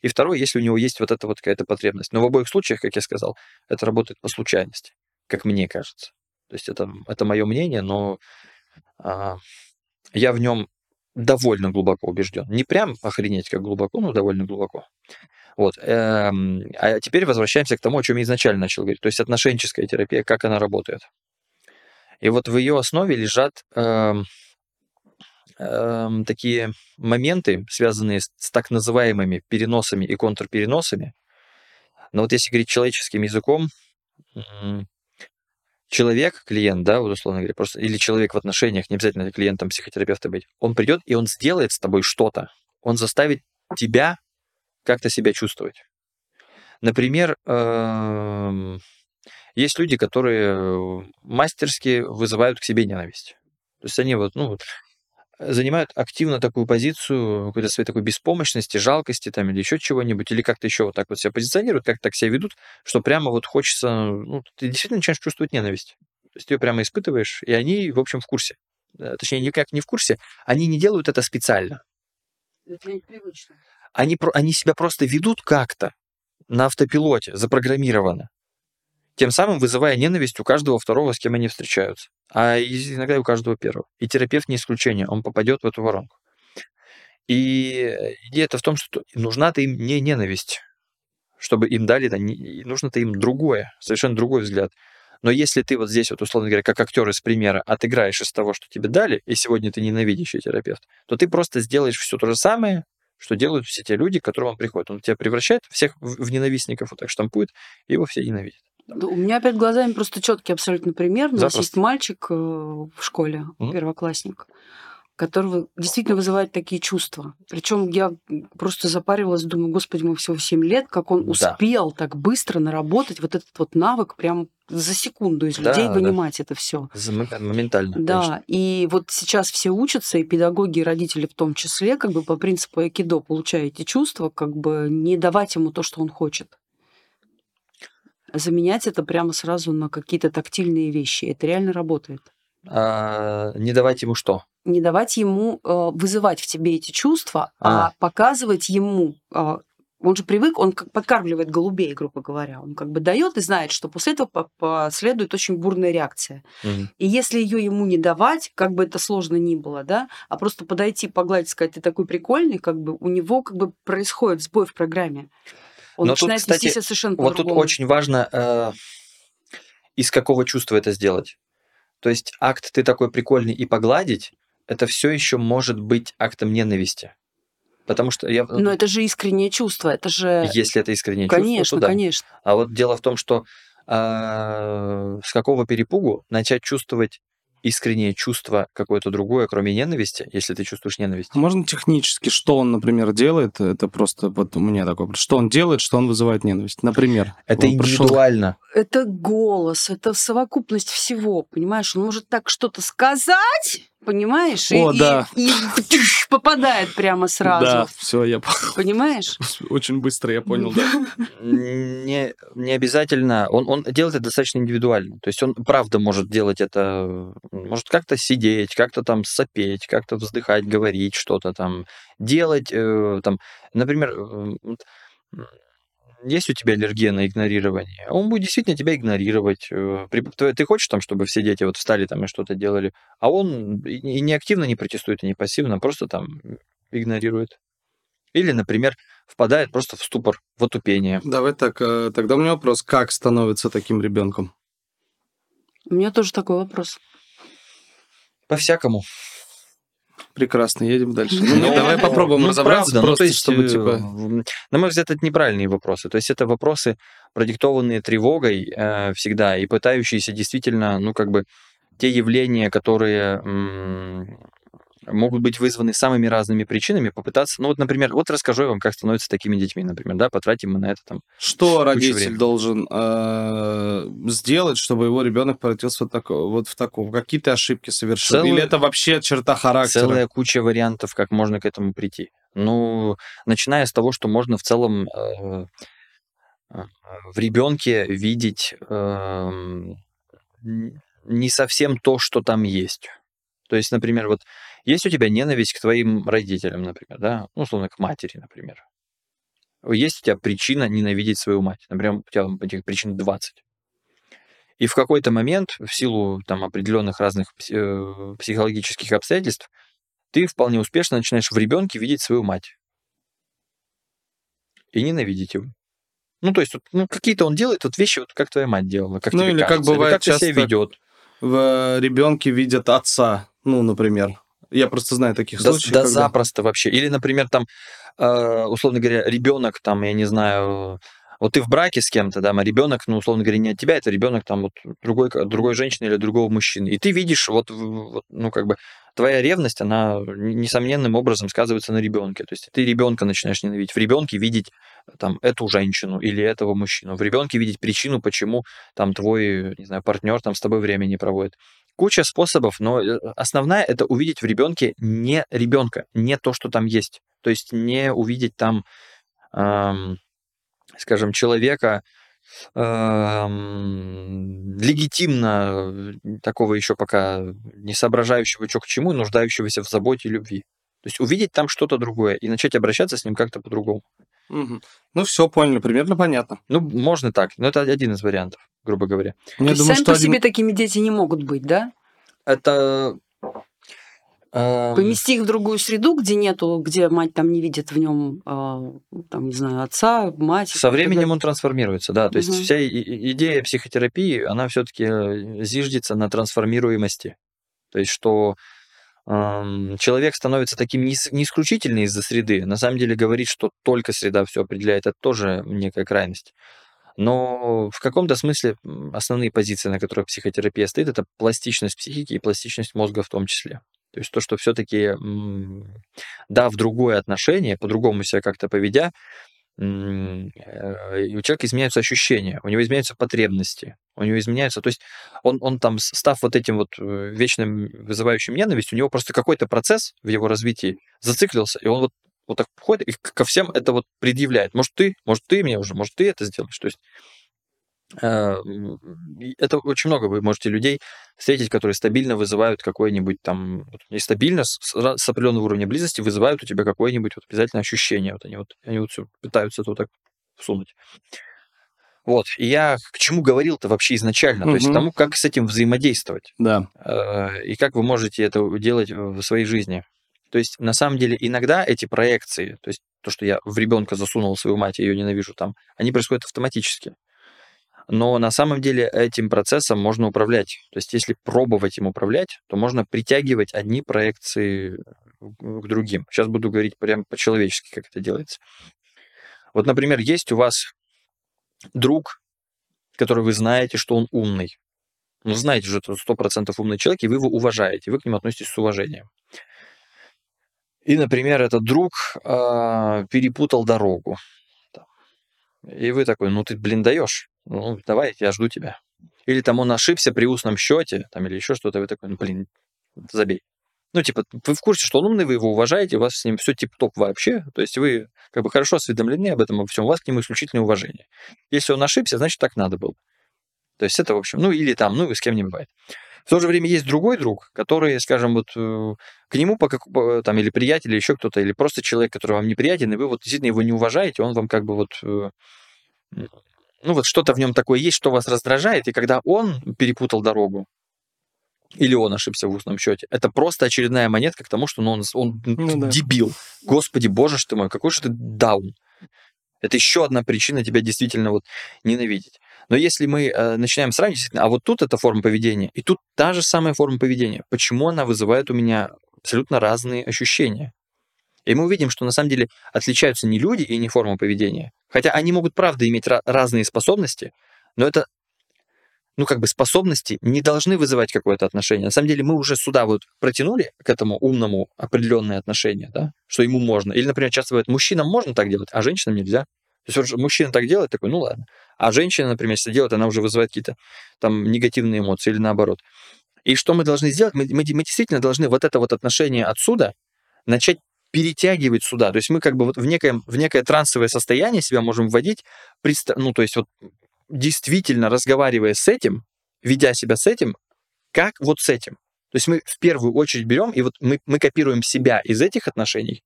И второе, если у него есть вот эта вот какая-то потребность. Но в обоих случаях, как я сказал, это работает по случайности, как мне кажется. То есть это, это мое мнение, но а, я в нем довольно глубоко убежден. Не прям охренеть как глубоко, но довольно глубоко. Вот. эм, А теперь возвращаемся к тому, о чем я изначально начал говорить. То есть отношенческая терапия, как она работает. И вот в ее основе лежат эм, эм, такие моменты, связанные с, с так называемыми переносами и контрпереносами. Но вот если говорить человеческим языком, человек, клиент, да, вот условно говоря, просто, или человек в отношениях, не обязательно клиентом психотерапевта быть, он придет и он сделает с тобой что-то. Он заставит тебя как-то себя чувствовать. Например, эм, есть люди, которые мастерски вызывают к себе ненависть. То есть они вот, ну, занимают активно такую позицию какой-то своей такой беспомощности, жалкости там или еще чего-нибудь, или как-то еще вот так вот себя позиционируют, как так себя ведут, что прямо вот хочется, ну, ты действительно начинаешь чувствовать ненависть. То есть ты ее прямо испытываешь, и они, в общем, в курсе. Э, Точнее, никак не в курсе, они не делают это специально. Это непривычно. Они, они себя просто ведут как-то на автопилоте, запрограммировано. Тем самым вызывая ненависть у каждого второго, с кем они встречаются. А иногда и у каждого первого. И терапевт не исключение, он попадет в эту воронку. И идея-то в том, что нужна-то им не ненависть, чтобы им дали, нужно-то им другое, совершенно другой взгляд. Но если ты вот здесь, вот, условно говоря, как актер из примера, отыграешь из того, что тебе дали, и сегодня ты ненавидящий терапевт, то ты просто сделаешь все то же самое, что делают все те люди, к которым он приходит. Он тебя превращает всех в ненавистников, вот так штампует, и его все ненавидят. Да, у меня опять глазами просто четкий абсолютно пример. У нас Запросто. есть мальчик э, в школе, mm-hmm. первоклассник, которого действительно вызывает такие чувства. Причем я просто запаривалась, думаю, господи, ему всего 7 лет, как он успел да. так быстро наработать вот этот вот навык прям за секунду из да, людей вынимать да. это все. Моментально. Да, конечно. и вот сейчас все учатся, и педагоги, и родители в том числе, как бы по принципу айкидо получая эти чувства, как бы не давать ему то, что он хочет. Заменять это прямо сразу на какие-то тактильные вещи. Это реально работает. А, не давать ему что? Не давать ему э, вызывать в тебе эти чувства, а, а показывать ему э, он же привык, он как подкармливает голубей, грубо говоря. Он как бы дает и знает, что после этого последует очень бурная реакция. Угу. И если ее ему не давать, как бы это сложно ни было, да, а просто подойти, погладить, сказать, ты такой прикольный, как бы у него как бы происходит сбой в программе. Он Но начинает тут, кстати, вести себя совершенно Вот тут очень важно, э, из какого чувства это сделать. То есть акт «ты такой прикольный» и погладить, это все еще может быть актом ненависти. Потому что я... Но это же искреннее чувство, это же... Если это искреннее конечно, чувство, то да. Конечно, А вот дело в том, что э, с какого перепугу начать чувствовать искреннее чувство какое-то другое, кроме ненависти, если ты чувствуешь ненависть. Можно технически, что он, например, делает, это просто вот у меня такое, что он делает, что он вызывает ненависть, например. Это индивидуально. Пришел... Это голос, это совокупность всего, понимаешь? Он может так что-то сказать, понимаешь? О, и, да. И, и попадает прямо сразу. Да, все, я Понимаешь? Очень быстро я понял, да. Не, не обязательно. Он, он делает это достаточно индивидуально. То есть он правда может делать это, может как-то сидеть, как-то там сопеть, как-то вздыхать, говорить что-то там, делать, э, там, например, э, есть у тебя аллергия на игнорирование, он будет действительно тебя игнорировать. Э, ты хочешь там, чтобы все дети вот встали там и что-то делали, а он и не активно не протестует, и не пассивно, просто там игнорирует. Или, например, впадает просто в ступор, в отупение. Давай так, э, тогда у меня вопрос, как становится таким ребенком? У меня тоже такой вопрос. По-всякому. Прекрасно, едем дальше. Ну, ну давай попробуем ну, разобраться, правда, просто, ну, есть, чтобы, типа... На мой взгляд, это неправильные вопросы. То есть это вопросы, продиктованные тревогой э, всегда и пытающиеся действительно, ну, как бы, те явления, которые могут быть вызваны самыми разными причинами, попытаться, ну вот, например, вот расскажу я вам, как становятся такими детьми, например, да, потратим мы на это там. Что родитель времени. должен э, сделать, чтобы его ребенок превратился вот, такого, вот в такого, какие-то ошибки совершил? Целую, Или это вообще черта характера? Целая куча вариантов, как можно к этому прийти. Ну, начиная с того, что можно в целом э, э в ребенке видеть э, не совсем то, что там есть. То есть, например, вот есть у тебя ненависть к твоим родителям, например, да, ну, условно, к матери, например. Есть у тебя причина ненавидеть свою мать. Например, у тебя этих причин 20. И в какой-то момент, в силу там определенных разных э, психологических обстоятельств, ты вполне успешно начинаешь в ребенке видеть свою мать. И ненавидеть его. Ну, то есть, вот, ну, какие-то он делает вот вещи, вот как твоя мать делала, как ну, или кажется, как бывает или как часто себя ведет. В ребенке видят отца, ну, например. Я просто знаю таких да, случаев. Да, когда... запросто вообще. Или, например, там, э, условно говоря, ребенок, там, я не знаю, вот ты в браке с кем-то, да, а ребенок, ну, условно говоря, не от тебя, это ребенок там вот другой, другой женщины или другого мужчины. И ты видишь, вот, вот, ну, как бы, твоя ревность, она несомненным образом сказывается на ребенке. То есть ты ребенка начинаешь ненавидеть. В ребенке видеть там эту женщину или этого мужчину. В ребенке видеть причину, почему там твой, не знаю, партнер там с тобой время не проводит куча способов, но э, основная это увидеть в ребенке не ребенка, не то, что там есть. То есть не увидеть там, эм, скажем, человека легитимно такого еще пока не соображающего, что к чему, нуждающегося в заботе и любви. То есть увидеть там что-то другое и начать обращаться с ним как-то по-другому. Угу. Ну, все поняли, примерно понятно. Ну, можно так, но это один из вариантов, грубо говоря. То есть думаю, сами по один... себе такими дети не могут быть, да? Это эм, Помести их в другую среду, где нету, где мать там не видит в нем, а, там, не знаю, отца, мать. Со временем он трансформируется, да. То есть угу. вся идея психотерапии, она все-таки э, зиждется на трансформируемости. То есть что человек становится таким не, исключительно из-за среды. На самом деле говорить, что только среда все определяет, это тоже некая крайность. Но в каком-то смысле основные позиции, на которых психотерапия стоит, это пластичность психики и пластичность мозга в том числе. То есть то, что все-таки, дав другое отношение, по-другому себя как-то поведя, э, у человека изменяются ощущения, у него изменяются потребности, у него изменяются, то есть он, он там, став вот этим вот э, вечным вызывающим ненависть, у него просто какой-то процесс в его развитии зациклился, и он вот, вот так ходит и ко всем это вот предъявляет. Может, ты, может, ты мне уже, может, ты это сделаешь. То есть это очень много вы можете людей встретить, которые стабильно вызывают какое-нибудь там, не стабильно, с, с определенного уровня близости вызывают у тебя какое-нибудь вот обязательно ощущение. Вот они вот, они вот все пытаются это вот так всунуть. Вот, и я к чему говорил-то вообще изначально, угу. то есть к тому, как с этим взаимодействовать. Да. Э, и как вы можете это делать в своей жизни. То есть, на самом деле, иногда эти проекции, то есть то, что я в ребенка засунул свою мать, я ее ненавижу там, они происходят автоматически но на самом деле этим процессом можно управлять. То есть если пробовать им управлять, то можно притягивать одни проекции к другим. Сейчас буду говорить прямо по-человечески, как это делается. Вот, например, есть у вас друг, который вы знаете, что он умный. Ну, знаете же, это сто процентов умный человек, и вы его уважаете, вы к нему относитесь с уважением. И, например, этот друг э, перепутал дорогу. И вы такой, ну ты, блин, даешь. Ну, давай, я жду тебя. Или там он ошибся при устном счете, там, или еще что-то, вы такой, ну, блин, забей. Ну, типа, вы в курсе, что он умный, вы его уважаете, у вас с ним все тип-топ вообще, то есть вы как бы хорошо осведомлены об этом, обо всем, у вас к нему исключительное уважение. Если он ошибся, значит, так надо было. То есть это, в общем, ну, или там, ну, с кем не бывает. В то же время есть другой друг, который, скажем, вот э, к нему по, как, там или приятель, или еще кто-то, или просто человек, который вам неприятен, и вы вот действительно его не уважаете, он вам как бы вот э, ну вот что-то в нем такое есть, что вас раздражает, и когда он перепутал дорогу, или он ошибся в устном счете, это просто очередная монетка к тому, что ну, он, он ну, да. дебил. Господи, боже ж ты мой, какой же ты даун. Это еще одна причина тебя действительно вот ненавидеть. Но если мы э, начинаем сравнивать, а вот тут эта форма поведения, и тут та же самая форма поведения, почему она вызывает у меня абсолютно разные ощущения? И мы увидим, что на самом деле отличаются не люди и не форма поведения. Хотя они могут, правда, иметь разные способности, но это, ну, как бы способности не должны вызывать какое-то отношение. На самом деле мы уже сюда вот протянули к этому умному определенное отношение, да, что ему можно. Или, например, часто бывает, мужчинам можно так делать, а женщинам нельзя. То есть мужчина так делает, такой, ну ладно. А женщина, например, если делает, она уже вызывает какие-то там негативные эмоции или наоборот. И что мы должны сделать? Мы, мы, мы действительно должны вот это вот отношение отсюда начать перетягивать сюда. То есть мы как бы вот в некое, в некое трансовое состояние себя можем вводить, ну, то есть вот действительно разговаривая с этим, ведя себя с этим, как вот с этим. То есть мы в первую очередь берем, и вот мы, мы копируем себя из этих отношений,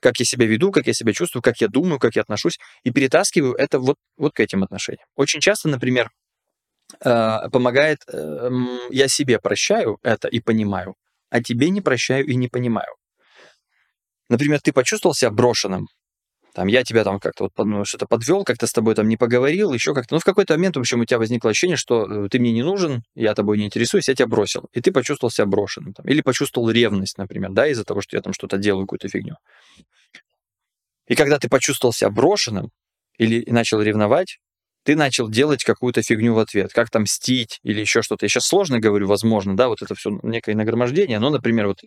как я себя веду, как я себя чувствую, как я думаю, как я отношусь, и перетаскиваю это вот, вот к этим отношениям. Очень часто, например, э, помогает, эм, я себе прощаю это и понимаю, а тебе не прощаю и не понимаю. Например, ты почувствовал себя брошенным, там, я тебя там как-то вот ну, что-то подвел, как-то с тобой там не поговорил, еще как-то. Ну, в какой-то момент, в общем, у тебя возникло ощущение, что э, ты мне не нужен, я тобой не интересуюсь, я тебя бросил. И ты почувствовал себя брошенным. Там, или почувствовал ревность, например, да, из-за того, что я там что-то делаю, какую-то фигню. И когда ты почувствовал себя брошенным или начал ревновать, ты начал делать какую-то фигню в ответ, как там мстить или еще что-то. Я сейчас сложно говорю, возможно, да, вот это все некое нагромождение, но, например, вот,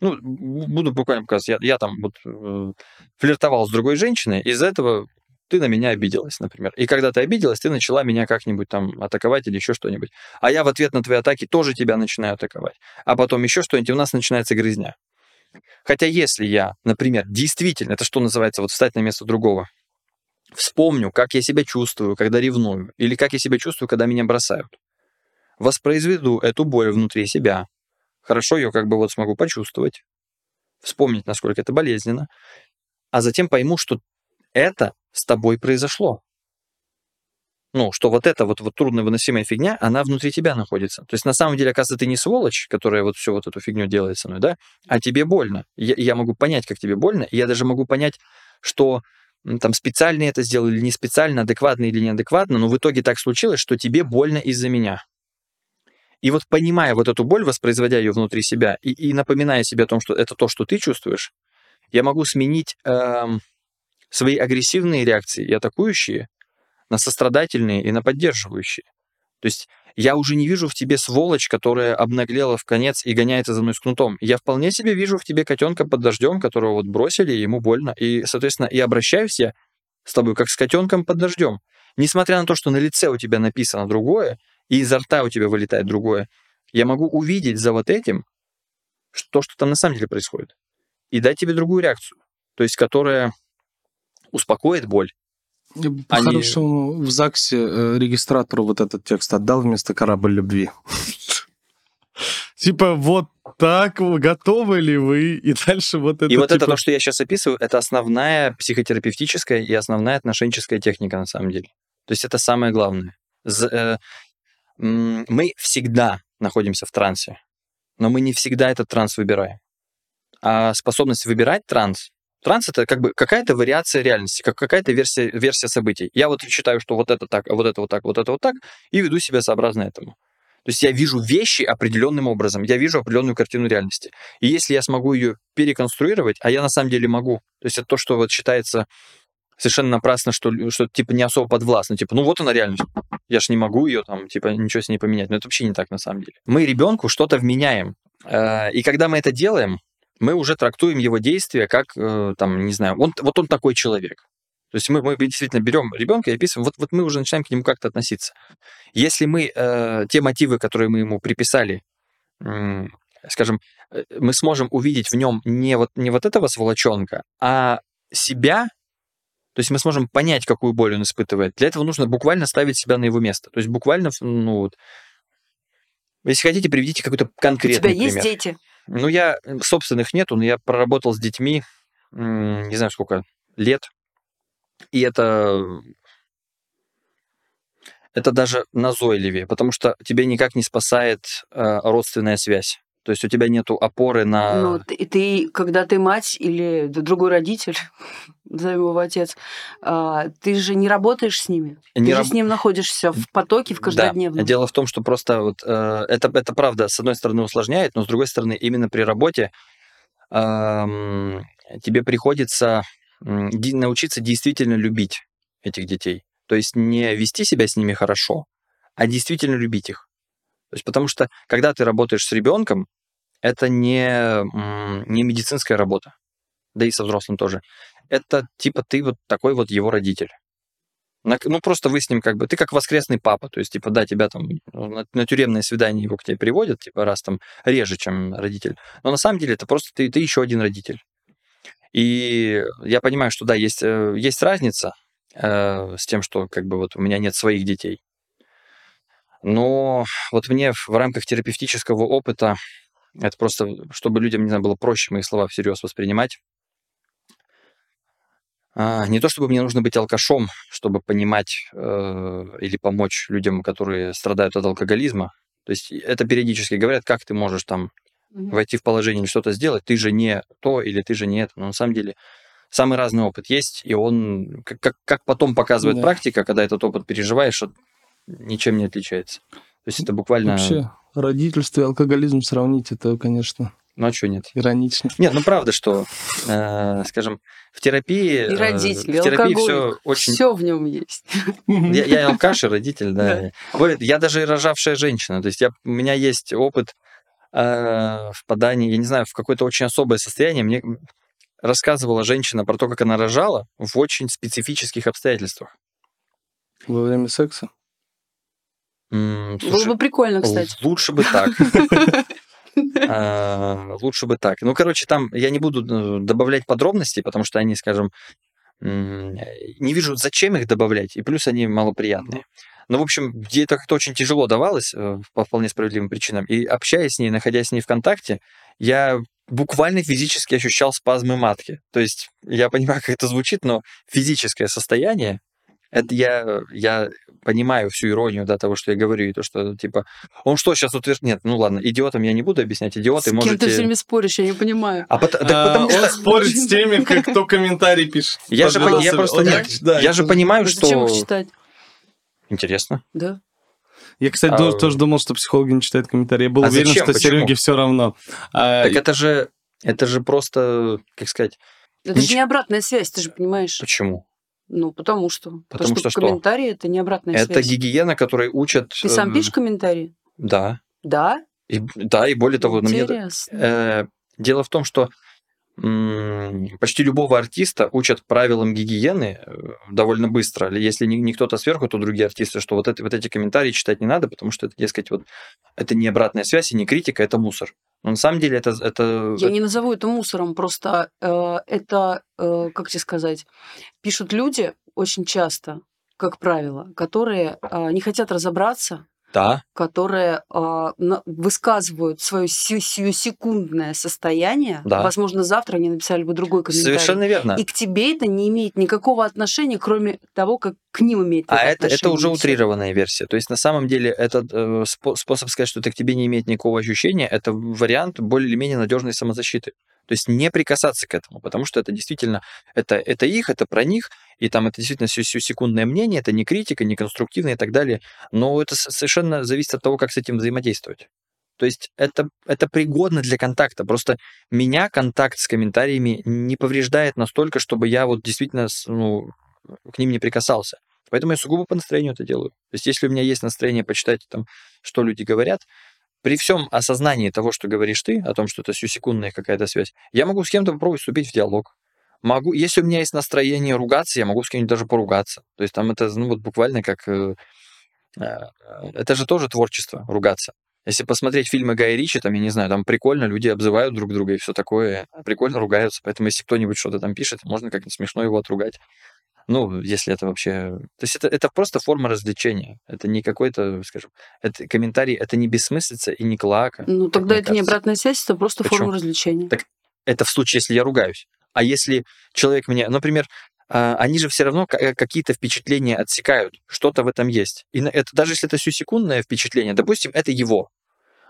ну, буду буквально показывать, я, я там вот э, флиртовал с другой женщиной, из-за этого ты на меня обиделась, например. И когда ты обиделась, ты начала меня как-нибудь там атаковать или еще что-нибудь. А я в ответ на твои атаки тоже тебя начинаю атаковать. А потом еще что-нибудь, и у нас начинается грызня. Хотя если я, например, действительно, это что называется, вот встать на место другого, Вспомню, как я себя чувствую, когда ревную, или как я себя чувствую, когда меня бросают. Воспроизведу эту боль внутри себя. Хорошо ее как бы вот смогу почувствовать, вспомнить, насколько это болезненно, а затем пойму, что это с тобой произошло. Ну, что вот эта вот, вот трудновыносимая фигня, она внутри тебя находится. То есть на самом деле, оказывается, ты не сволочь, которая вот всю вот эту фигню делает со мной, да, а тебе больно. Я, я могу понять, как тебе больно, и я даже могу понять, что там специально это сделал или не специально, адекватно или неадекватно, но в итоге так случилось, что тебе больно из-за меня. И вот понимая вот эту боль, воспроизводя ее внутри себя и, и напоминая себе о том, что это то, что ты чувствуешь, я могу сменить эм, свои агрессивные реакции и атакующие на сострадательные и на поддерживающие. То есть я уже не вижу в тебе сволочь, которая обнаглела в конец и гоняется за мной с кнутом. Я вполне себе вижу в тебе котенка под дождем, которого вот бросили, ему больно. И, соответственно, и обращаюсь я с тобой как с котенком под дождем. Несмотря на то, что на лице у тебя написано другое, и изо рта у тебя вылетает другое, я могу увидеть за вот этим то, что там на самом деле происходит, и дать тебе другую реакцию, то есть которая успокоит боль, по-хорошему, Они... в ЗАГСе э, регистратору вот этот текст отдал вместо «Корабль любви». Типа, вот так, готовы ли вы? И дальше вот это... И вот это то, что я сейчас описываю, это основная психотерапевтическая и основная отношенческая техника на самом деле. То есть это самое главное. Э, мы всегда находимся в трансе, но мы не всегда этот транс выбираем. А способность выбирать транс Транс это как бы какая-то вариация реальности, как какая-то версия, версия событий. Я вот считаю, что вот это так, вот это вот так, вот это вот так, и веду себя сообразно этому. То есть я вижу вещи определенным образом, я вижу определенную картину реальности. И если я смогу ее переконструировать, а я на самом деле могу, то есть это то, что вот считается совершенно напрасно, что, что типа не особо подвластно, типа, ну вот она реальность, я ж не могу ее там, типа, ничего с ней поменять. Но это вообще не так на самом деле. Мы ребенку что-то вменяем. Э, и когда мы это делаем, мы уже трактуем его действия как, э, там, не знаю, он, вот он такой человек. То есть мы, мы действительно берем ребенка и описываем, вот, вот мы уже начинаем к нему как-то относиться. Если мы э, те мотивы, которые мы ему приписали, э, скажем, мы сможем увидеть в нем не вот, не вот этого сволочонка, а себя, то есть мы сможем понять, какую боль он испытывает. Для этого нужно буквально ставить себя на его место. То есть буквально, ну вот, если хотите, приведите какой-то конкретный пример. У тебя есть дети? Ну, я собственных нету, но я проработал с детьми, не знаю сколько лет, и это это даже назойливее, потому что тебе никак не спасает э, родственная связь. То есть у тебя нету опоры на... Ну, ты, ты когда ты мать или другой родитель, назовем его отец, а, ты же не работаешь с ними. Не ты раб... же с ним находишься в потоке, в каждодневном. Да. Дело в том, что просто вот э, это, это правда, с одной стороны, усложняет, но с другой стороны, именно при работе тебе приходится научиться действительно любить этих детей. То есть не вести себя с ними хорошо, а действительно любить их. То есть потому что, когда ты работаешь с ребенком, это не, не медицинская работа, да и со взрослым тоже. Это типа ты вот такой вот его родитель. Ну, просто вы с ним как бы... Ты как воскресный папа, то есть, типа, да, тебя там на, на тюремное свидание его к тебе приводят, типа, раз там реже, чем родитель. Но на самом деле это просто ты, ты еще один родитель. И я понимаю, что, да, есть, э, есть разница э, с тем, что, как бы, вот у меня нет своих детей. Но вот мне в рамках терапевтического опыта, это просто, чтобы людям, не знаю, было проще мои слова всерьез воспринимать, а, не то чтобы мне нужно быть алкашом, чтобы понимать э, или помочь людям, которые страдают от алкоголизма. То есть это периодически говорят, как ты можешь там mm-hmm. войти в положение или что-то сделать, ты же не то или ты же не это. Но на самом деле самый разный опыт есть, и он, как, как потом показывает yeah. практика, когда этот опыт переживаешь, ничем не отличается. То есть это буквально... Вообще, родительство и алкоголизм сравнить, это, конечно... Ну а что нет? Иронично. Нет, ну правда, что, э, скажем, в терапии... И родители, э, в терапии все очень... Все в нем есть. Я, я алкаш и родитель, да. да. Я даже и рожавшая женщина. То есть я, у меня есть опыт э, впадания, я не знаю, в какое-то очень особое состояние. Мне рассказывала женщина про то, как она рожала в очень специфических обстоятельствах. Во время секса? Слушай, Было бы прикольно, кстати. Лучше бы так. А, лучше бы так. Ну, короче, там я не буду э, добавлять подробностей, потому что они, скажем, не вижу, зачем их добавлять, и плюс они малоприятные. Но, в общем, ей это как-то очень тяжело давалось э, по вполне справедливым причинам. И общаясь с ней, находясь с ней в контакте, я буквально физически ощущал спазмы матки. То есть я понимаю, как это звучит, но физическое состояние это я, я понимаю всю иронию да, того, что я говорю, и то, что, типа, он что, сейчас утверждает... Нет, ну ладно, идиотам я не буду объяснять, идиоты с можете... кем ты все время споришь, я не понимаю. А, так, а, потому что... Он спорит с теми, кто комментарий пишет. Я же, я просто... Нет, я же понимаю, что... Зачем их читать? Интересно. Да. Я, кстати, а... тоже думал, что психологи не читают комментарии. Я был а уверен, зачем? что Почему? Сереге все равно. А... Так это же, это же просто, как сказать... Это Нич... же не обратная связь, ты же понимаешь. Почему? Ну, потому что. Потому, потому что, что комментарии это не обратная это связь. Это гигиена, которой учат... Ты сам эм, пишешь комментарии? Да. Да? И, да, и более того, Интересно. мне, э, дело в том, что почти любого артиста учат правилам гигиены э, довольно быстро. Если не, не кто-то сверху, то другие артисты, что вот, это, вот эти комментарии читать не надо, потому что это, дескать, вот это не обратная связь и не критика, это мусор. Но на самом деле это... это... Я не назову это мусором, просто э, это, э, как тебе сказать, пишут люди очень часто, как правило, которые э, не хотят разобраться, да. которые э, высказывают свое сиюсекундное состояние. Да. Возможно, завтра они написали бы другой комментарий. Совершенно верно. И к тебе это не имеет никакого отношения, кроме того, как к ним имеет А это, это уже утрированная версия. То есть, на самом деле, этот э, способ сказать, что это к тебе не имеет никакого ощущения, это вариант более или менее надежной самозащиты. То есть не прикасаться к этому, потому что это действительно, это, это их, это про них, и там это действительно секундное мнение, это не критика, не конструктивное и так далее, но это совершенно зависит от того, как с этим взаимодействовать. То есть это, это пригодно для контакта. Просто меня контакт с комментариями не повреждает настолько, чтобы я вот действительно ну, к ним не прикасался. Поэтому я сугубо по настроению это делаю. То есть если у меня есть настроение почитать, там, что люди говорят, при всем осознании того, что говоришь ты, о том, что это секундная какая-то связь, я могу с кем-то попробовать вступить в диалог. Могу, если у меня есть настроение ругаться, я могу с кем-нибудь даже поругаться. То есть там это, ну, вот буквально как... Э, э, это же тоже творчество, ругаться. Если посмотреть фильмы Гая Ричи, там, я не знаю, там прикольно, люди обзывают друг друга и все такое, прикольно ругаются. Поэтому если кто-нибудь что-то там пишет, можно как-нибудь смешно его отругать. Ну, если это вообще... То есть это, это просто форма развлечения. Это не какой-то, скажем... Это комментарий, это не бессмыслица и не клака. Ну, тогда это кажется. не обратная связь, это просто Почему? форма развлечения. Так это в случае, если я ругаюсь. А если человек мне... Например, а, они же все равно какие-то впечатления отсекают. Что-то в этом есть. И это даже если это секундное впечатление, допустим, это его.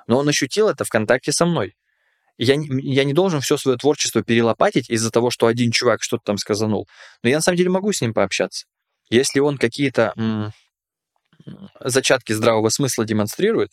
Но он ощутил это в контакте со мной я, я не должен все свое творчество перелопатить из-за того, что один чувак что-то там сказанул. Но я на самом деле могу с ним пообщаться. Если он какие-то м- зачатки здравого смысла демонстрирует,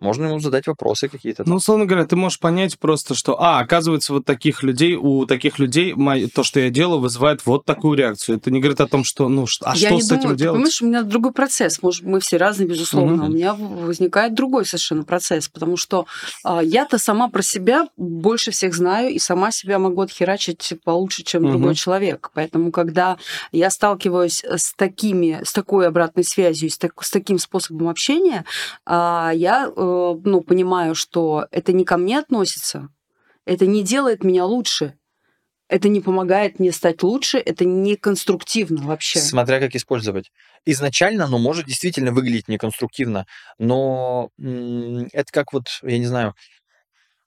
можно ему задать вопросы какие-то. Ну, условно говоря, ты можешь понять просто, что, а, оказывается, вот таких людей, у таких людей то, что я делаю, вызывает вот такую реакцию. Это не говорит о том, что, ну, а я что с думаю, этим делать? Понимаешь, у меня другой процесс. Может, мы все разные, безусловно. Угу. У меня возникает другой совершенно процесс, потому что а, я-то сама про себя больше всех знаю и сама себя могу отхерачить получше, чем угу. другой человек. Поэтому, когда я сталкиваюсь с такими, с такой обратной связью, с, так, с таким способом общения, а, я Э, ну, понимаю, что это не ко мне относится, это не делает меня лучше, это не помогает мне стать лучше, это не конструктивно вообще. Смотря как использовать. Изначально оно может действительно выглядеть неконструктивно, но это как вот, я не знаю,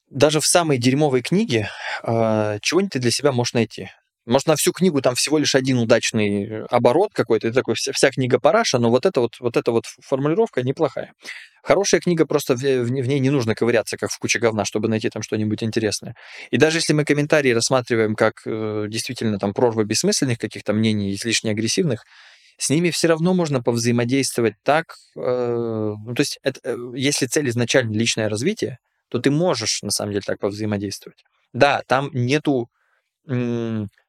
даже в самой дерьмовой книге э, чего-нибудь ты для себя можешь найти. Может, на всю книгу там всего лишь один удачный э, оборот какой-то, и такой, вся, вся книга параша, но вот эта вот, вот эта вот формулировка неплохая. Хорошая книга, просто в, в, в ней не нужно ковыряться, как в куче говна, чтобы найти там что-нибудь интересное. И даже если мы комментарии рассматриваем как э, действительно там прорва бессмысленных каких-то мнений, излишне агрессивных, с ними все равно можно повзаимодействовать так, э, ну, то есть это, э, если цель изначально личное развитие, то ты можешь на самом деле так повзаимодействовать. Да, там нету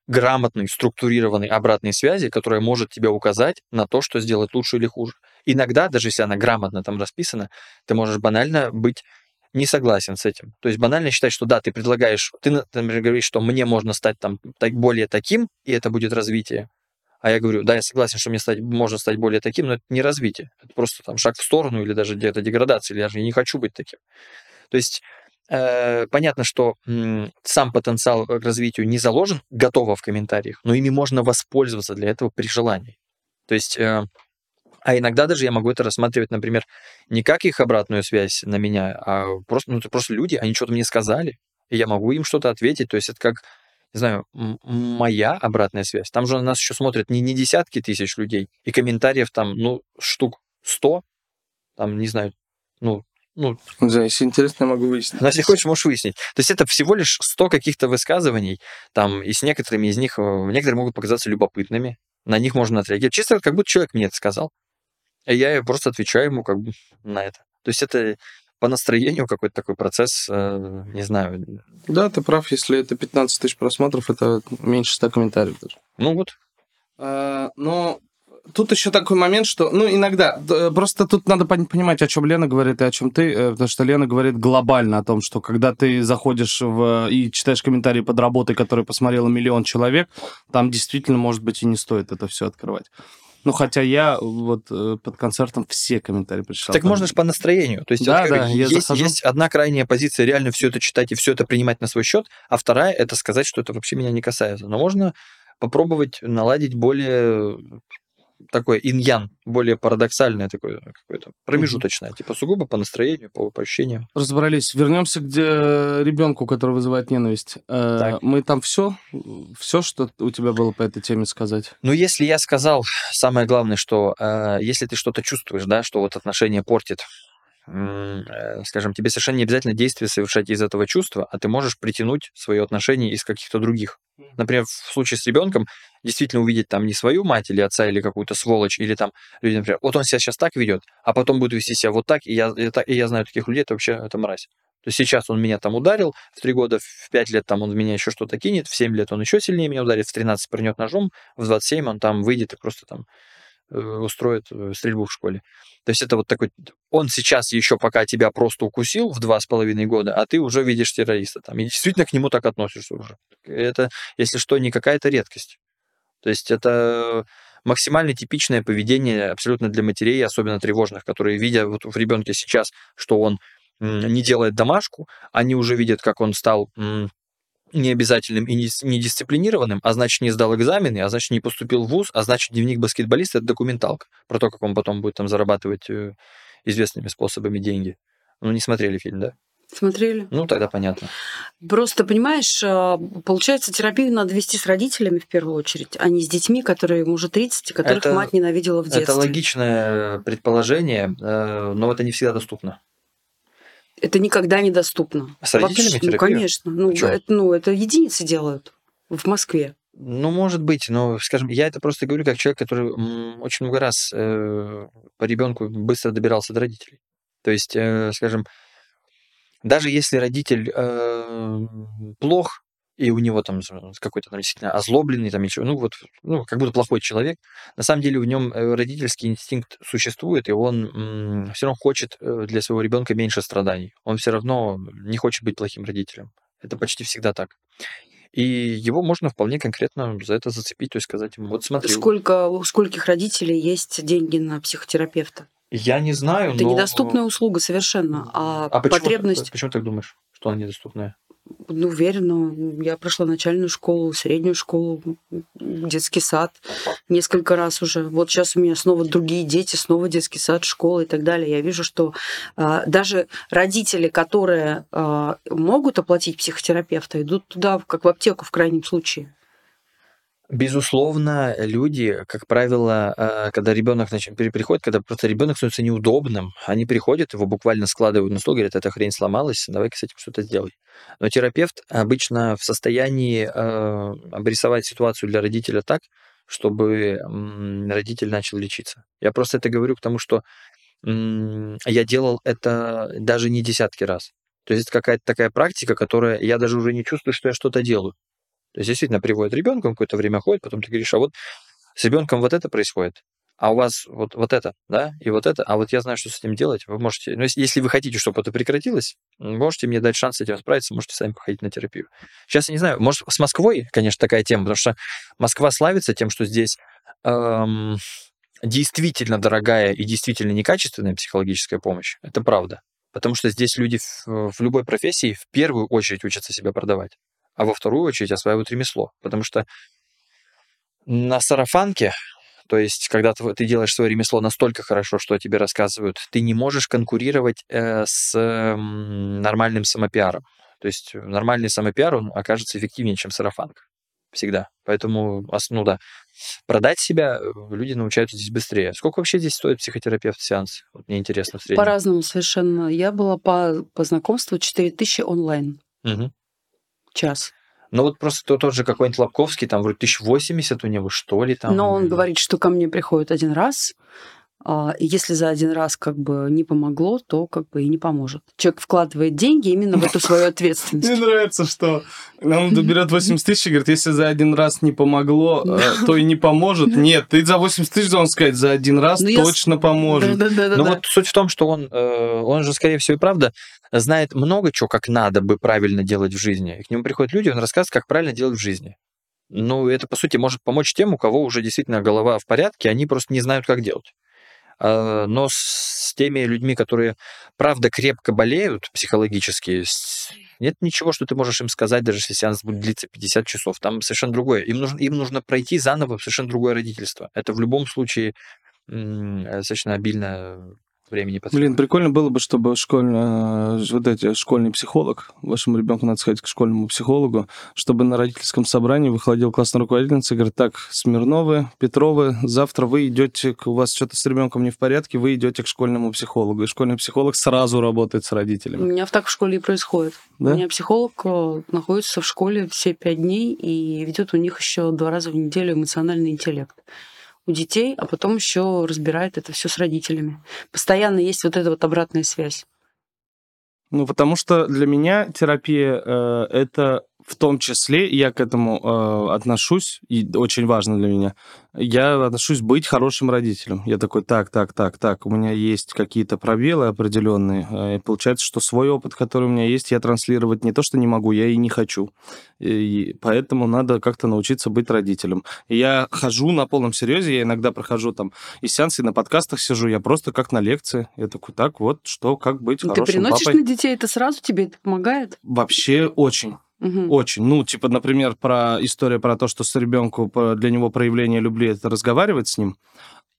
грамотной, структурированной обратной связи, которая может тебе указать на то, что сделать лучше или хуже. Иногда, даже если она грамотно там расписана, ты можешь банально быть не согласен с этим. То есть банально считать, что да, ты предлагаешь, ты, например, говоришь, что мне можно стать там так, более таким, и это будет развитие. А я говорю, да, я согласен, что мне стать, можно стать более таким, но это не развитие. Это просто там шаг в сторону или даже где-то деградация, или я же не хочу быть таким. То есть Э, понятно, что сам потенциал к развитию не заложен готово в комментариях, но ими можно воспользоваться для этого при желании. То есть, э, а иногда даже я могу это рассматривать, например, не как их обратную связь на меня, а просто, ну, это просто люди, они что-то мне сказали, и я могу им что-то ответить. То есть это как, не знаю, моя обратная связь. Там же нас еще смотрят не, не десятки тысяч людей, и комментариев там, ну, штук сто, там, не знаю, ну, ну, да, если интересно, я могу выяснить. Но если хочешь, можешь выяснить. То есть это всего лишь 100 каких-то высказываний, там, и с некоторыми из них, э, некоторые могут показаться любопытными, на них можно отреагировать. Чисто как будто человек мне это сказал. И я просто отвечаю ему как бы на это. То есть это по настроению какой-то такой процесс, э, не знаю. Да, ты прав, если это 15 тысяч просмотров, это меньше 100 комментариев даже. Ну вот. А, но тут еще такой момент, что, ну, иногда, просто тут надо понимать, о чем Лена говорит и о чем ты, э, потому что Лена говорит глобально о том, что когда ты заходишь в, и читаешь комментарии под работой, которые посмотрело миллион человек, там действительно, может быть, и не стоит это все открывать. Ну, хотя я вот э, под концертом все комментарии прочитал. Так можно же по настроению. То есть, да, вот, да, я есть, захожу. есть одна крайняя позиция, реально все это читать и все это принимать на свой счет, а вторая это сказать, что это вообще меня не касается. Но можно попробовать наладить более такое иньян, более парадоксальное такое какое-то промежуточное, mm-hmm. типа сугубо по настроению, по, по ощущениям. Разобрались. Вернемся к ребенку, который вызывает ненависть. Так. Мы там все, все, что у тебя было по этой теме сказать. Ну, если я сказал, самое главное, что э, если ты что-то чувствуешь, да, что вот отношения портит, э, скажем, тебе совершенно не обязательно действия совершать из этого чувства, а ты можешь притянуть свое отношение из каких-то других. Например, в случае с ребенком действительно увидеть там не свою мать или отца, или какую-то сволочь, или там люди, например, вот он себя сейчас так ведет, а потом будет вести себя вот так, и я, и, и я знаю таких людей, это вообще это мразь. То есть сейчас он меня там ударил, в три года, в пять лет там он в меня еще что-то кинет, в семь лет он еще сильнее меня ударит, в 13 прыгнет ножом, в 27 он там выйдет и просто там устроит стрельбу в школе. То есть это вот такой... Он сейчас еще пока тебя просто укусил в два с половиной года, а ты уже видишь террориста там. И действительно к нему так относишься уже. Это, если что, не какая-то редкость. То есть это максимально типичное поведение абсолютно для матерей, особенно тревожных, которые, видя вот в ребенке сейчас, что он не делает домашку, они уже видят, как он стал необязательным и недисциплинированным, а значит, не сдал экзамены, а значит, не поступил в ВУЗ, а значит, дневник баскетболиста — это документалка про то, как он потом будет там зарабатывать э, известными способами деньги. Ну, не смотрели фильм, да? Смотрели. Ну, тогда понятно. Просто, понимаешь, а, получается, терапию надо вести с родителями в первую очередь, а не с детьми, которые ему уже 30, и которых это, мать ненавидела в детстве. Это логичное предположение, э, но это не всегда доступно это никогда недоступно. С родителями Вообще, Ну, конечно. Ну это, ну, это единицы делают в Москве. Ну, может быть, но, скажем, я это просто говорю как человек, который очень много раз э, по ребенку быстро добирался до родителей. То есть, э, скажем, даже если родитель э, плох, и у него там какой-то там действительно озлобленный, там еще, ну вот, ну, как будто плохой человек. На самом деле в нем э, родительский инстинкт существует, и он все равно хочет э, для своего ребенка меньше страданий. Он все равно не хочет быть плохим родителем. Это почти всегда так. И его можно вполне конкретно за это зацепить, то есть сказать ему, вот смотри. Сколько, у скольких родителей есть деньги на психотерапевта? Я не знаю, Это но... недоступная услуга совершенно, а, а почему, потребность... Почему ты так думаешь, что она недоступная? Ну, уверена. Я прошла начальную школу, среднюю школу, детский сад несколько раз уже. Вот сейчас у меня снова другие дети, снова детский сад, школа и так далее. Я вижу, что а, даже родители, которые а, могут оплатить психотерапевта, идут туда, как в аптеку в крайнем случае. Безусловно, люди, как правило, э, когда ребенок приходит, когда просто ребенок становится неудобным, они приходят, его буквально складывают на стол, говорят, эта хрень сломалась, давай-ка с этим что-то сделай. Но терапевт обычно в состоянии э, обрисовать ситуацию для родителя так, чтобы родитель начал лечиться. Я просто это говорю, потому что я делал это даже не десятки раз. То есть это какая-то такая практика, которая я даже уже не чувствую, что я что-то делаю. То есть действительно приводит ребенка, он какое-то время ходит, потом ты говоришь, а вот с ребенком вот это происходит, а у вас вот, вот это, да, и вот это, а вот я знаю, что с этим делать, вы можете, ну, если, вы хотите, чтобы это прекратилось, можете мне дать шанс с этим справиться, можете сами походить на терапию. Сейчас я не знаю, может, с Москвой, конечно, такая тема, потому что Москва славится тем, что здесь эм, действительно дорогая и действительно некачественная психологическая помощь, это правда. Потому что здесь люди в, в любой профессии в первую очередь учатся себя продавать а во вторую очередь осваивают ремесло. Потому что на сарафанке, то есть когда ты, ты делаешь свое ремесло настолько хорошо, что тебе рассказывают, ты не можешь конкурировать э, с э, нормальным самопиаром. То есть нормальный самопиар, он окажется эффективнее, чем сарафанка. Всегда. Поэтому, ну да, продать себя э, люди научаются здесь быстрее. Сколько вообще здесь стоит психотерапевт сеанс? Вот мне интересно в среднем. По-разному совершенно. Я была по, по знакомству 4000 онлайн. Угу час. Ну вот просто тот, тот же какой-нибудь Лобковский, там вроде 1080 у него, что ли, там. Но он говорит, что ко мне приходит один раз, А если за один раз как бы не помогло, то как бы и не поможет. Человек вкладывает деньги именно в эту свою ответственность. Мне нравится, что он берет 80 тысяч и говорит, если за один раз не помогло, э, то и не поможет. Нет, ты за 80 тысяч должен сказать, за один раз Ну, точно поможет. Ну вот суть в том, что он, э, он же, скорее всего, и правда знает много чего, как надо бы правильно делать в жизни. И к нему приходят люди, он рассказывает, как правильно делать в жизни. Ну, это, по сути, может помочь тем, у кого уже действительно голова в порядке, они просто не знают, как делать. А, Но с теми людьми, которые, правда, крепко болеют психологически, нет ничего, что ты можешь им сказать, даже если сеанс будет длиться 50 часов. Там совершенно другое. Им нужно, им нужно пройти заново совершенно другое родительство. Это в любом случае достаточно обильно времени потребует. Блин, прикольно было бы, чтобы школьный, э, вот эти, школьный психолог, вашему ребенку надо сходить к школьному психологу, чтобы на родительском собрании выходил классная руководительница и говорит, так, Смирновы, Петровы, завтра вы идете, к- у вас что-то с ребенком не в порядке, вы идете к школьному психологу. И школьный психолог сразу работает с У родителями. меня так в школе и происходит. Да? У меня психолог э, находится в школе все пять дней и ведет у них еще два раза в неделю эмоциональный интеллект у детей, а потом еще разбирает это все с родителями. Постоянно есть вот эта вот обратная связь. Ну, потому что для меня терапия э, это в том числе, я к этому э, отношусь, и очень важно для меня, я отношусь быть хорошим родителем. Я такой, так, так, так, так, у меня есть какие-то пробелы определенные, э, и получается, что свой опыт, который у меня есть, я транслировать не то, что не могу, я и не хочу. И поэтому надо как-то научиться быть родителем. И я хожу на полном серьезе, я иногда прохожу там и сеансы, и на подкастах сижу, я просто как на лекции. Я такой, так, вот, что, как быть Ну, Ты хорошим переносишь папой. на детей это сразу, тебе это помогает? Вообще очень, Мгм. очень. Ну, типа, например, про история про то, что с ребенку для него проявление любви это разговаривать с ним.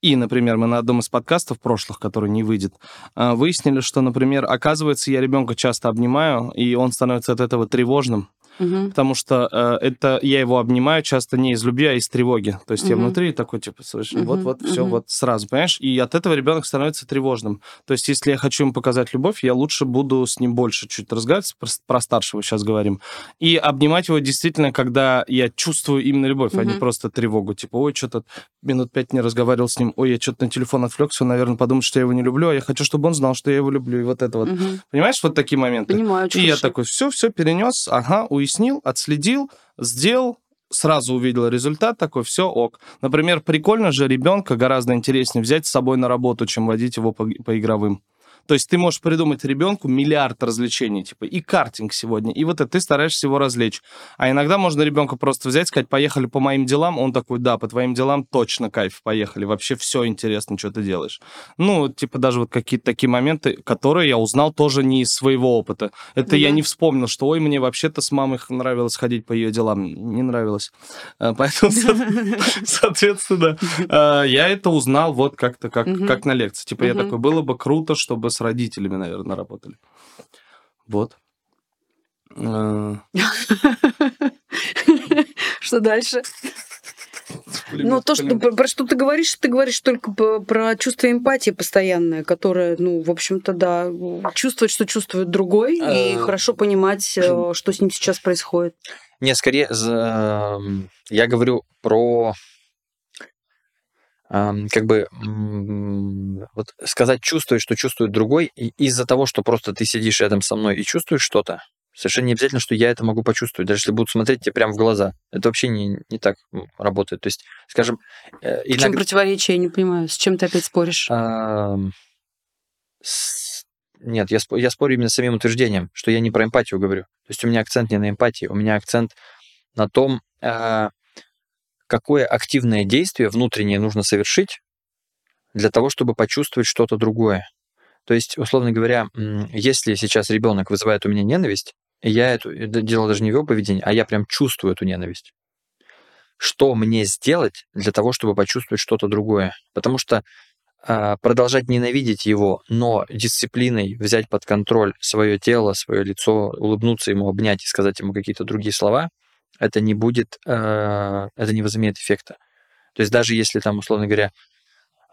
И, например, мы на одном из подкастов прошлых, который не выйдет, а, выяснили, что, например, оказывается, я ребенка часто обнимаю, и он становится от этого тревожным, Мгм. потому что э, это я его обнимаю часто не из любви, а из тревоги. То есть я Мгм. внутри такой, типа, слышишь, Мгм, вот-вот, все мгм. вот сразу, понимаешь? И от этого ребенок становится тревожным. То есть если я хочу ему показать любовь, я лучше буду с ним больше чуть разговаривать, про, про старшего сейчас говорим, и обнимать его действительно, когда я чувствую именно любовь, а не просто тревогу. Типа, ой, что-то минут пять не разговаривал с ним, ой, я что-то на телефон отвлекся, он, наверное, подумает, что я его не люблю, а я хочу, чтобы он знал, что я его люблю, и вот это вот. Мгм. Понимаешь, вот такие моменты? Понимаю, очень И я хорошо. такой, все, все перенес, ага, уяснил, отследил, сделал, сразу увидел результат, такой, все, ок. Например, прикольно же ребенка гораздо интереснее взять с собой на работу, чем водить его по, по игровым. То есть ты можешь придумать ребенку миллиард развлечений, типа и картинг сегодня, и вот это ты стараешься его развлечь. А иногда можно ребенка просто взять, сказать, поехали по моим делам, он такой, да, по твоим делам точно кайф, поехали, вообще все интересно, что ты делаешь. Ну, типа даже вот какие-то такие моменты, которые я узнал тоже не из своего опыта. Это я Мгм. не вспомнил, что, ой, мне вообще-то с мамой нравилось ходить по ее делам. Не нравилось. А, Поэтому, со- соответственно, а, я это узнал вот как-то, как, как на лекции. Типа я такой, было бы круто, чтобы с родителями, наверное, работали. Вот. А, Что дальше? Ну, то, что, про, про что ты говоришь, ты говоришь только про чувство эмпатии постоянное, которое, ну, в общем-то, да, чувствовать, что чувствует другой, и А, хорошо понимать, э, что с ним сейчас происходит. Не, скорее, я говорю про как бы вот сказать чувствует, что чувствует другой, из-за того, что просто ты сидишь рядом со мной и чувствуешь что-то, совершенно не обязательно, что я это могу почувствовать, даже если будут смотреть тебе прямо в глаза. Это вообще не, не так м, работает. То есть, скажем, э, В чем иногда... противоречие, я не понимаю, с чем ты опять споришь? Ам, с- Нет, я, спо- я спорю именно с самим утверждением, что я не про эмпатию говорю. То есть у меня акцент не на эмпатии, у меня акцент на том, а, какое активное действие внутреннее нужно совершить для того, чтобы почувствовать что-то другое. То есть, условно говоря, если сейчас ребенок вызывает у меня ненависть, я это это дело даже не в его поведении, а я прям чувствую эту ненависть. Что мне сделать для того, чтобы почувствовать что-то другое? Потому что а, продолжать ненавидеть его, но дисциплиной взять под контроль свое тело, свое лицо, улыбнуться ему, обнять и сказать ему какие-то другие слова, это не будет, а, это не возымеет эффекта. То есть даже если там, условно говоря,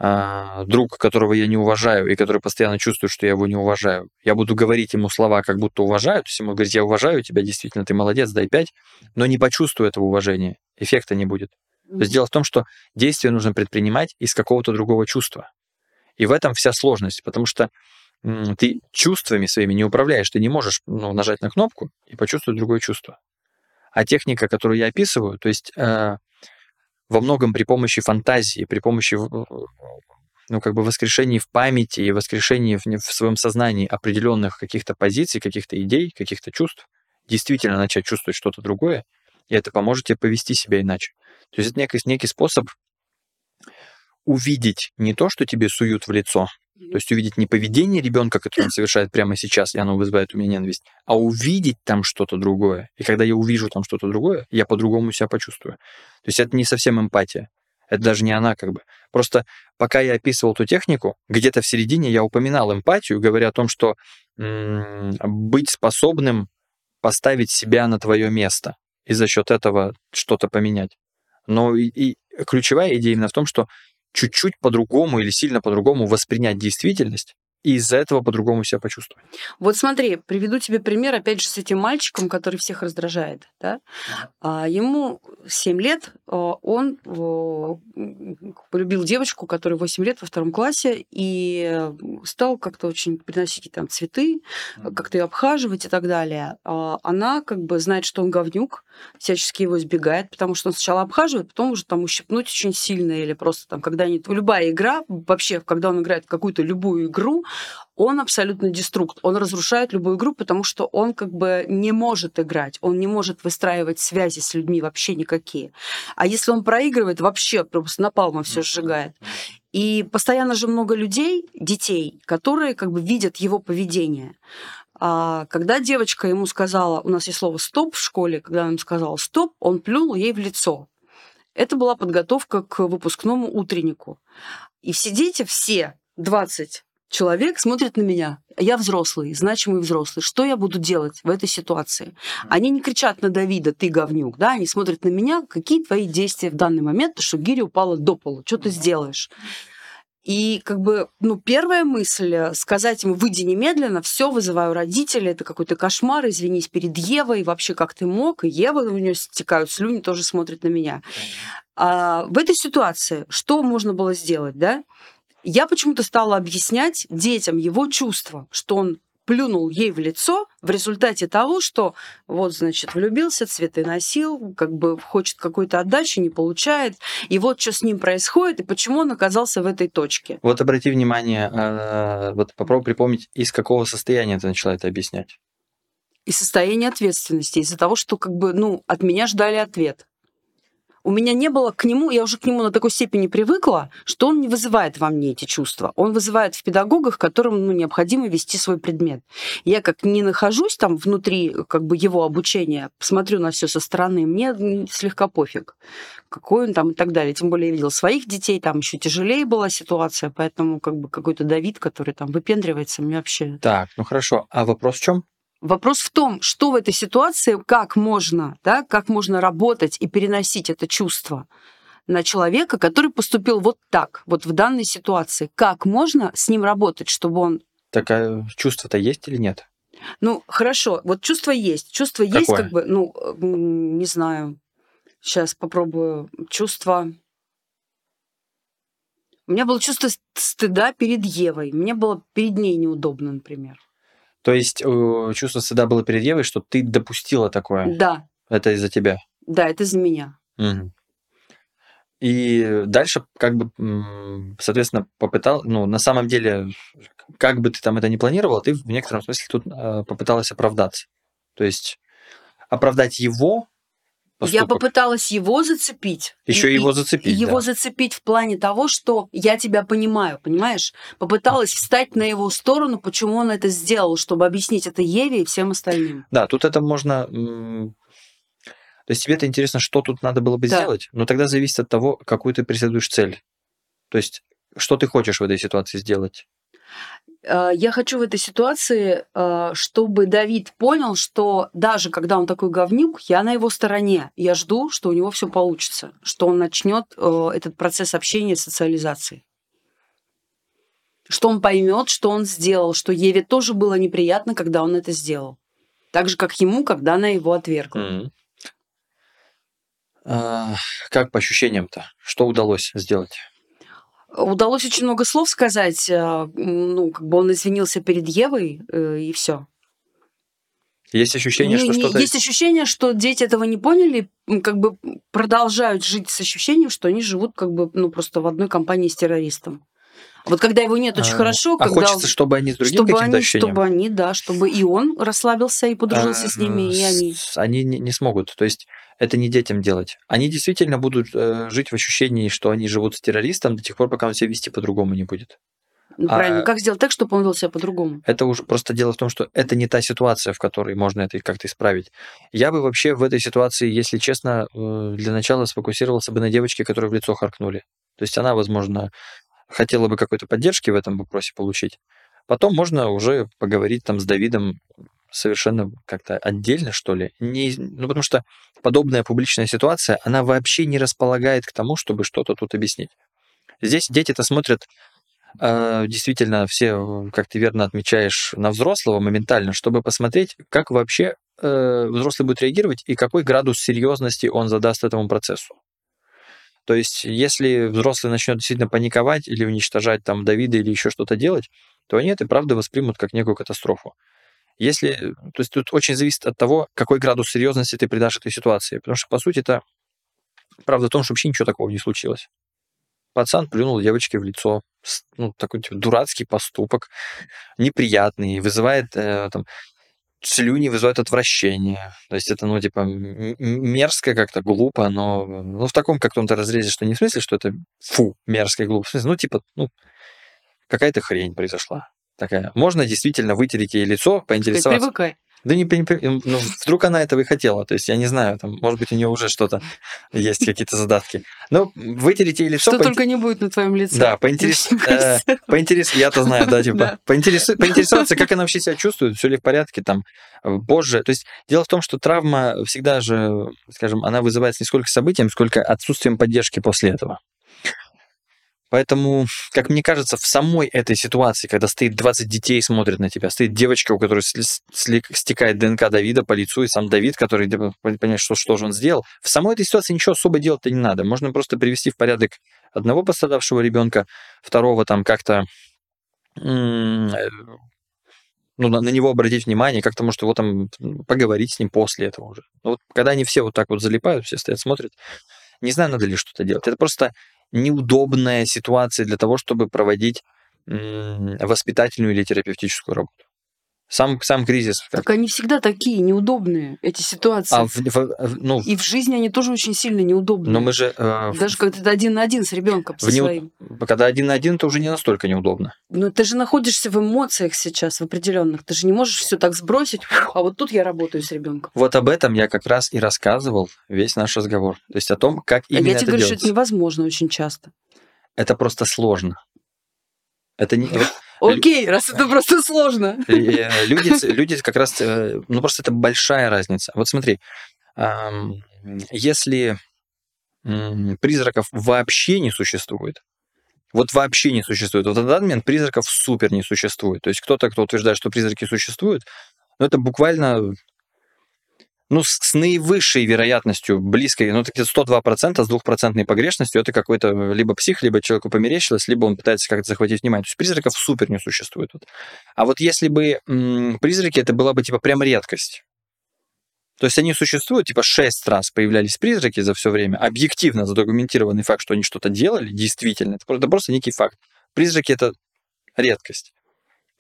а, друг, которого я не уважаю и который постоянно чувствует, что я его не уважаю, я буду говорить ему слова, как будто уважаю, то есть ему говорить, я уважаю тебя, действительно, ты молодец, дай пять, но не почувствую этого уважения, эффекта не будет. То есть дело в том, что действие нужно предпринимать из какого-то другого чувства. И в этом вся сложность, потому что ты чувствами своими не управляешь, ты не можешь ну, нажать на кнопку и почувствовать другое чувство. А техника, которую я описываю, то есть э, во многом при помощи фантазии, при помощи ну, как бы воскрешении в памяти и воскрешении в, в своем сознании определенных каких-то позиций, каких-то идей, каких-то чувств, действительно начать чувствовать что-то другое, и это поможет тебе повести себя иначе. То есть это некий, некий способ увидеть не то, что тебе суют в лицо, то есть увидеть не поведение ребенка, которое он совершает прямо сейчас, и оно вызывает у меня ненависть, а увидеть там что-то другое. И когда я увижу там что-то другое, я по-другому себя почувствую. То есть это не совсем эмпатия. Это даже не она как бы. Просто пока я описывал эту технику, где-то в середине я упоминал эмпатию, говоря о том, что м- быть способным поставить себя на твое место и за счет этого что-то поменять. Но и, и ключевая идея именно в том, что чуть-чуть по-другому или сильно по-другому воспринять действительность и из-за этого по-другому себя почувствовать. Вот смотри, приведу тебе пример, опять же, с этим мальчиком, который всех раздражает. Да? А, ему 7 лет, а, он полюбил девочку, которой 8 лет во втором классе, и стал как-то очень приносить ей там цветы, как-то ее обхаживать и так далее. А, она как бы знает, что он говнюк, всячески его избегает, потому что он сначала обхаживает, потом уже там ущипнуть очень сильно, или просто там когда-нибудь... Любая игра, вообще, когда он играет в какую-то любую игру, он абсолютно деструкт. Он разрушает любую игру, потому что он как бы не может играть, он не может выстраивать связи с людьми вообще никакие. А если он проигрывает, вообще просто напалмом все сжигает. И постоянно же много людей, детей, которые как бы видят его поведение. А когда девочка ему сказала, у нас есть слово «стоп» в школе, когда он сказал «стоп», он плюнул ей в лицо. Это была подготовка к выпускному утреннику. И все дети, все 20 человек смотрит на меня. Я взрослый, значимый взрослый. Что я буду делать в этой ситуации? Они не кричат на Давида, ты говнюк, да? Они смотрят на меня, какие твои действия в данный момент, что гиря упала до пола, что ты сделаешь? И как бы, ну, первая мысль э, сказать ему, выйди немедленно, все, вызываю родителей, это какой-то кошмар, извинись перед Евой, вообще как ты мог, и Ева, у нее стекают слюни, тоже смотрит на меня. А в этой ситуации что можно было сделать, да? Я почему-то стала объяснять детям его чувства, что он плюнул ей в лицо в результате того, что вот, значит, влюбился, цветы носил, как бы хочет какой-то отдачи, не получает, и вот что с ним происходит, и почему он оказался в этой точке. Вот обрати внимание, а, вот попробуй припомнить, из какого состояния ты начала это объяснять. Из состояния ответственности, из-за того, что как бы, ну, от меня ждали ответ у меня не было к нему, я уже к нему на такой степени привыкла, что он не вызывает во мне эти чувства. Он вызывает в педагогах, которым ну, необходимо вести свой предмет. Я как не нахожусь там внутри как бы его обучения, смотрю на все со стороны, мне слегка пофиг, какой он там и так далее. Тем более я видел своих детей, там еще тяжелее была ситуация, поэтому как бы какой-то Давид, который там выпендривается, мне вообще... Так, ну хорошо. А вопрос в чем? Вопрос в том, что в этой ситуации, как можно, да, как можно работать и переносить это чувство на человека, который поступил вот так, вот в данной ситуации. Как можно с ним работать, чтобы он... Так а чувство-то есть или нет? Ну, хорошо, вот чувство есть. Чувство Какое? есть, как бы, ну, не знаю. Сейчас попробую. Чувство... У меня было чувство стыда перед Евой. Мне было перед ней неудобно, например. То есть э, чувство стыда было перед Евой, что ты допустила такое? Да. Это из-за тебя? Да, это из-за меня. Угу. И дальше, как бы, соответственно, попытал, ну, на самом деле, как бы ты там это не планировал, ты в некотором смысле тут э, попыталась оправдаться. То есть оправдать его Поступок. Я попыталась его зацепить. Еще и, его зацепить. Его да. зацепить в плане того, что я тебя понимаю, понимаешь? Попыталась встать на его сторону, почему он это сделал, чтобы объяснить это Еве и всем остальным. Да, тут это можно. То есть тебе это интересно, что тут надо было бы да. сделать, но тогда зависит от того, какую ты преследуешь цель. То есть, что ты хочешь в этой ситуации сделать. Э, я хочу в этой ситуации, э, чтобы Давид понял, что даже когда он такой говнюк, я на его стороне. Я жду, что у него все получится, что он начнет э, этот процесс общения, социализации. Что он поймет, что он сделал, что Еве тоже было неприятно, когда он это сделал. Так же, как ему, когда она его отвергла. Mm-hmm. А, как по ощущениям-то? Что удалось сделать? Удалось очень много слов сказать. э, Ну, как бы он извинился перед Евой, э, и все. Есть ощущение, Не- что что-то... Есть ощущение, что дети этого не поняли, как бы продолжают жить с ощущением, что они живут как бы, ну, просто в одной компании с террористом. Вот когда его нет, очень А, хорошо, А когда... хочется, чтобы они с другим чтобы каким-то они, ощущением... чтобы они, да, чтобы и он расслабился и подружился с ними, и А, они. Они не, не смогут. То есть это не детям делать. Они действительно будут э, жить в ощущении, что они живут с террористом до тех пор, пока он себя вести по-другому не будет. Ну, а- правильно. Как сделать так, чтобы он вел себя по-другому? Это уже просто дело в том, что это не та ситуация, в которой можно это как-то исправить. Я бы вообще в этой ситуации, если честно, э, для начала сфокусировался бы на девочке, которую в лицо харкнули. То есть она, возможно, хотела бы какой-то поддержки в этом вопросе получить. Потом можно уже поговорить там с Давидом совершенно как-то отдельно, что ли. Не, ну, потому что подобная публичная ситуация, она вообще не располагает к тому, чтобы что-то тут объяснить. Здесь дети-то смотрят э, действительно все, э, как ты верно отмечаешь, на взрослого моментально, чтобы посмотреть, как вообще э, взрослый будет реагировать и какой градус серьезности он задаст этому процессу. То есть, если взрослый начнет действительно паниковать или уничтожать там Давида или еще что-то делать, то они это правда воспримут как некую катастрофу. Если, то есть тут очень зависит от того, какой градус серьезности ты придашь этой ситуации. Потому что, по сути, это правда в том, что вообще ничего такого не случилось. Пацан плюнул девочке в лицо. Ну, такой типа, дурацкий поступок, неприятный, вызывает э, там, слюни, вызывает отвращение. То есть это, ну, типа, мерзко как-то, глупо, но ну, в таком каком-то разрезе, что не в смысле, что это фу, мерзко и глупо. В смысле, ну, типа, ну, какая-то хрень произошла. Такая. Можно действительно вытереть ей лицо, поинтересоваться. Привыкай. Да не, не- ну, вдруг она этого и хотела. То есть я не знаю, там, может быть, у нее уже что-то есть, какие-то задатки. Но вытереть ей лицо... Что поинте- только не будет на твоем лице. Да, поинтерес... э, поинтерес... Я-то знаю, да, типа, поинтерес- поинтересоваться, как она вообще себя чувствует, все ли в порядке, там, э, позже. То есть дело в том, что травма всегда же, скажем, она вызывается не сколько событием, сколько отсутствием поддержки после этого. Поэтому, как мне кажется, в самой этой ситуации, когда стоит 20 детей и смотрят на тебя, стоит девочка, у которой стекает ДНК Давида по лицу, и сам Давид, который понимает, что, что же он сделал, в самой этой ситуации ничего особо делать-то не надо. Можно просто привести в порядок одного пострадавшего ребенка, второго там как-то э, ну, на, на него обратить внимание, как-то, может, его там поговорить с ним после этого уже. Но вот когда они все вот так вот залипают, все стоят, смотрят, не знаю, надо ли что-то делать. Это просто неудобная ситуация для того, чтобы проводить воспитательную или терапевтическую работу. Сам, сам кризис. Так они всегда такие неудобные, эти ситуации. а в- в- ну, И в жизни они тоже очень сильно неудобные. но мы же... э, Даже когда ты один на один с ребенком со в неуд- своим. Когда один на один, то уже не настолько неудобно. Но ты же находишься в эмоциях сейчас, в определенных. Ты же не можешь все так сбросить. А вот тут я работаю с ребенком. Вот об этом я как раз и рассказывал весь наш разговор. То есть о том, как А именно я это тебе говорю, что делать. это невозможно очень часто. Это просто сложно. Это не... Окей, раз это просто сложно. Э, Люди, люди как раз, э, ну просто это большая разница. Вот смотри, если призраков вообще не существует, вот вообще не существует, вот на данный момент призраков супер не существует. То есть кто-то, кто утверждает, что призраки существуют, ну это буквально ну, с, с наивысшей вероятностью, близкой, ну, таки 102% с двухпроцентной погрешностью, это какой-то либо псих, либо человеку померещилось, либо он пытается как-то захватить внимание. То есть призраков супер не существует. Вот. А вот если бы м, призраки, это была бы типа прям редкость. То есть они существуют, типа шесть раз появлялись призраки за все время, объективно задокументированный факт, что они что-то делали, действительно, это просто, это просто некий факт. Призраки — это редкость.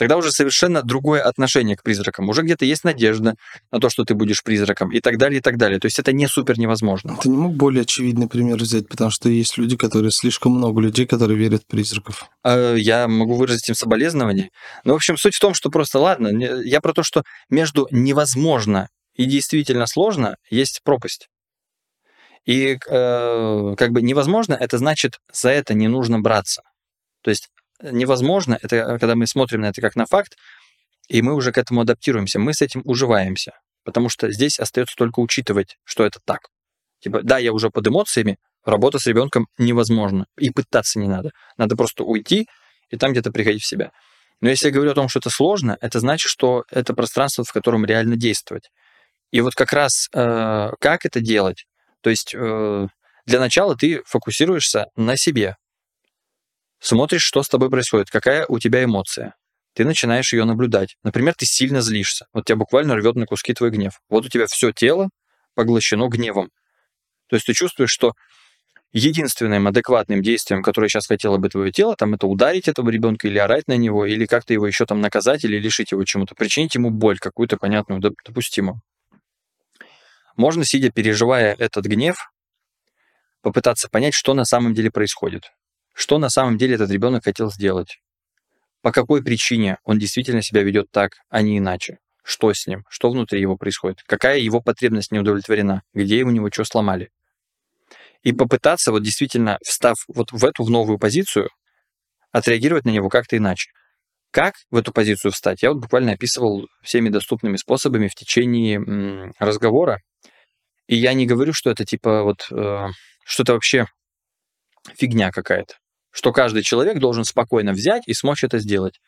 Тогда уже совершенно другое отношение к призракам. Уже где-то есть надежда на то, что ты будешь призраком, и так далее, и так далее. То есть это не супер невозможно. Ты не мог более очевидный пример взять, потому что есть люди, которые слишком много людей, которые верят в призраков. Э, Я могу выразить им соболезнования. Но, в общем, суть в том, что просто, ладно, я про то, что между невозможно и действительно сложно есть пропасть. И э, как бы невозможно, это значит, за это не нужно браться. То есть невозможно, это когда мы смотрим на это как на факт, и мы уже к этому адаптируемся, мы с этим уживаемся. Потому что здесь остается только учитывать, что это так. Типа, да, я уже под эмоциями, работа с ребенком невозможно. И пытаться не надо. Надо просто уйти и там где-то приходить в себя. Но если я говорю о том, что это сложно, это значит, что это пространство, в котором реально действовать. И вот как раз э, как это делать? То есть э, для начала ты фокусируешься на себе. Смотришь, что с тобой происходит, какая у тебя эмоция. Ты начинаешь ее наблюдать. Например, ты сильно злишься. Вот тебя буквально рвет на куски твой гнев. Вот у тебя все тело поглощено гневом. То есть ты чувствуешь, что единственным адекватным действием, которое сейчас хотело бы твое тело, там это ударить этого ребенка или орать на него, или как-то его еще там наказать, или лишить его чему-то, причинить ему боль какую-то понятную, допустимую. Можно, сидя, переживая этот гнев, попытаться понять, что на самом деле происходит. Что на самом деле этот ребенок хотел сделать. По какой причине он действительно себя ведет так, а не иначе. Что с ним, что внутри его происходит, какая его потребность не удовлетворена, где у него что сломали и попытаться вот действительно, встав вот в эту в новую позицию, отреагировать на него как-то иначе. Как в эту позицию встать? Я вот буквально описывал всеми доступными способами в течение разговора. И я не говорю, что это типа вот, э, что это вообще фигня какая-то. Что каждый человек должен спокойно взять и смочь это сделать.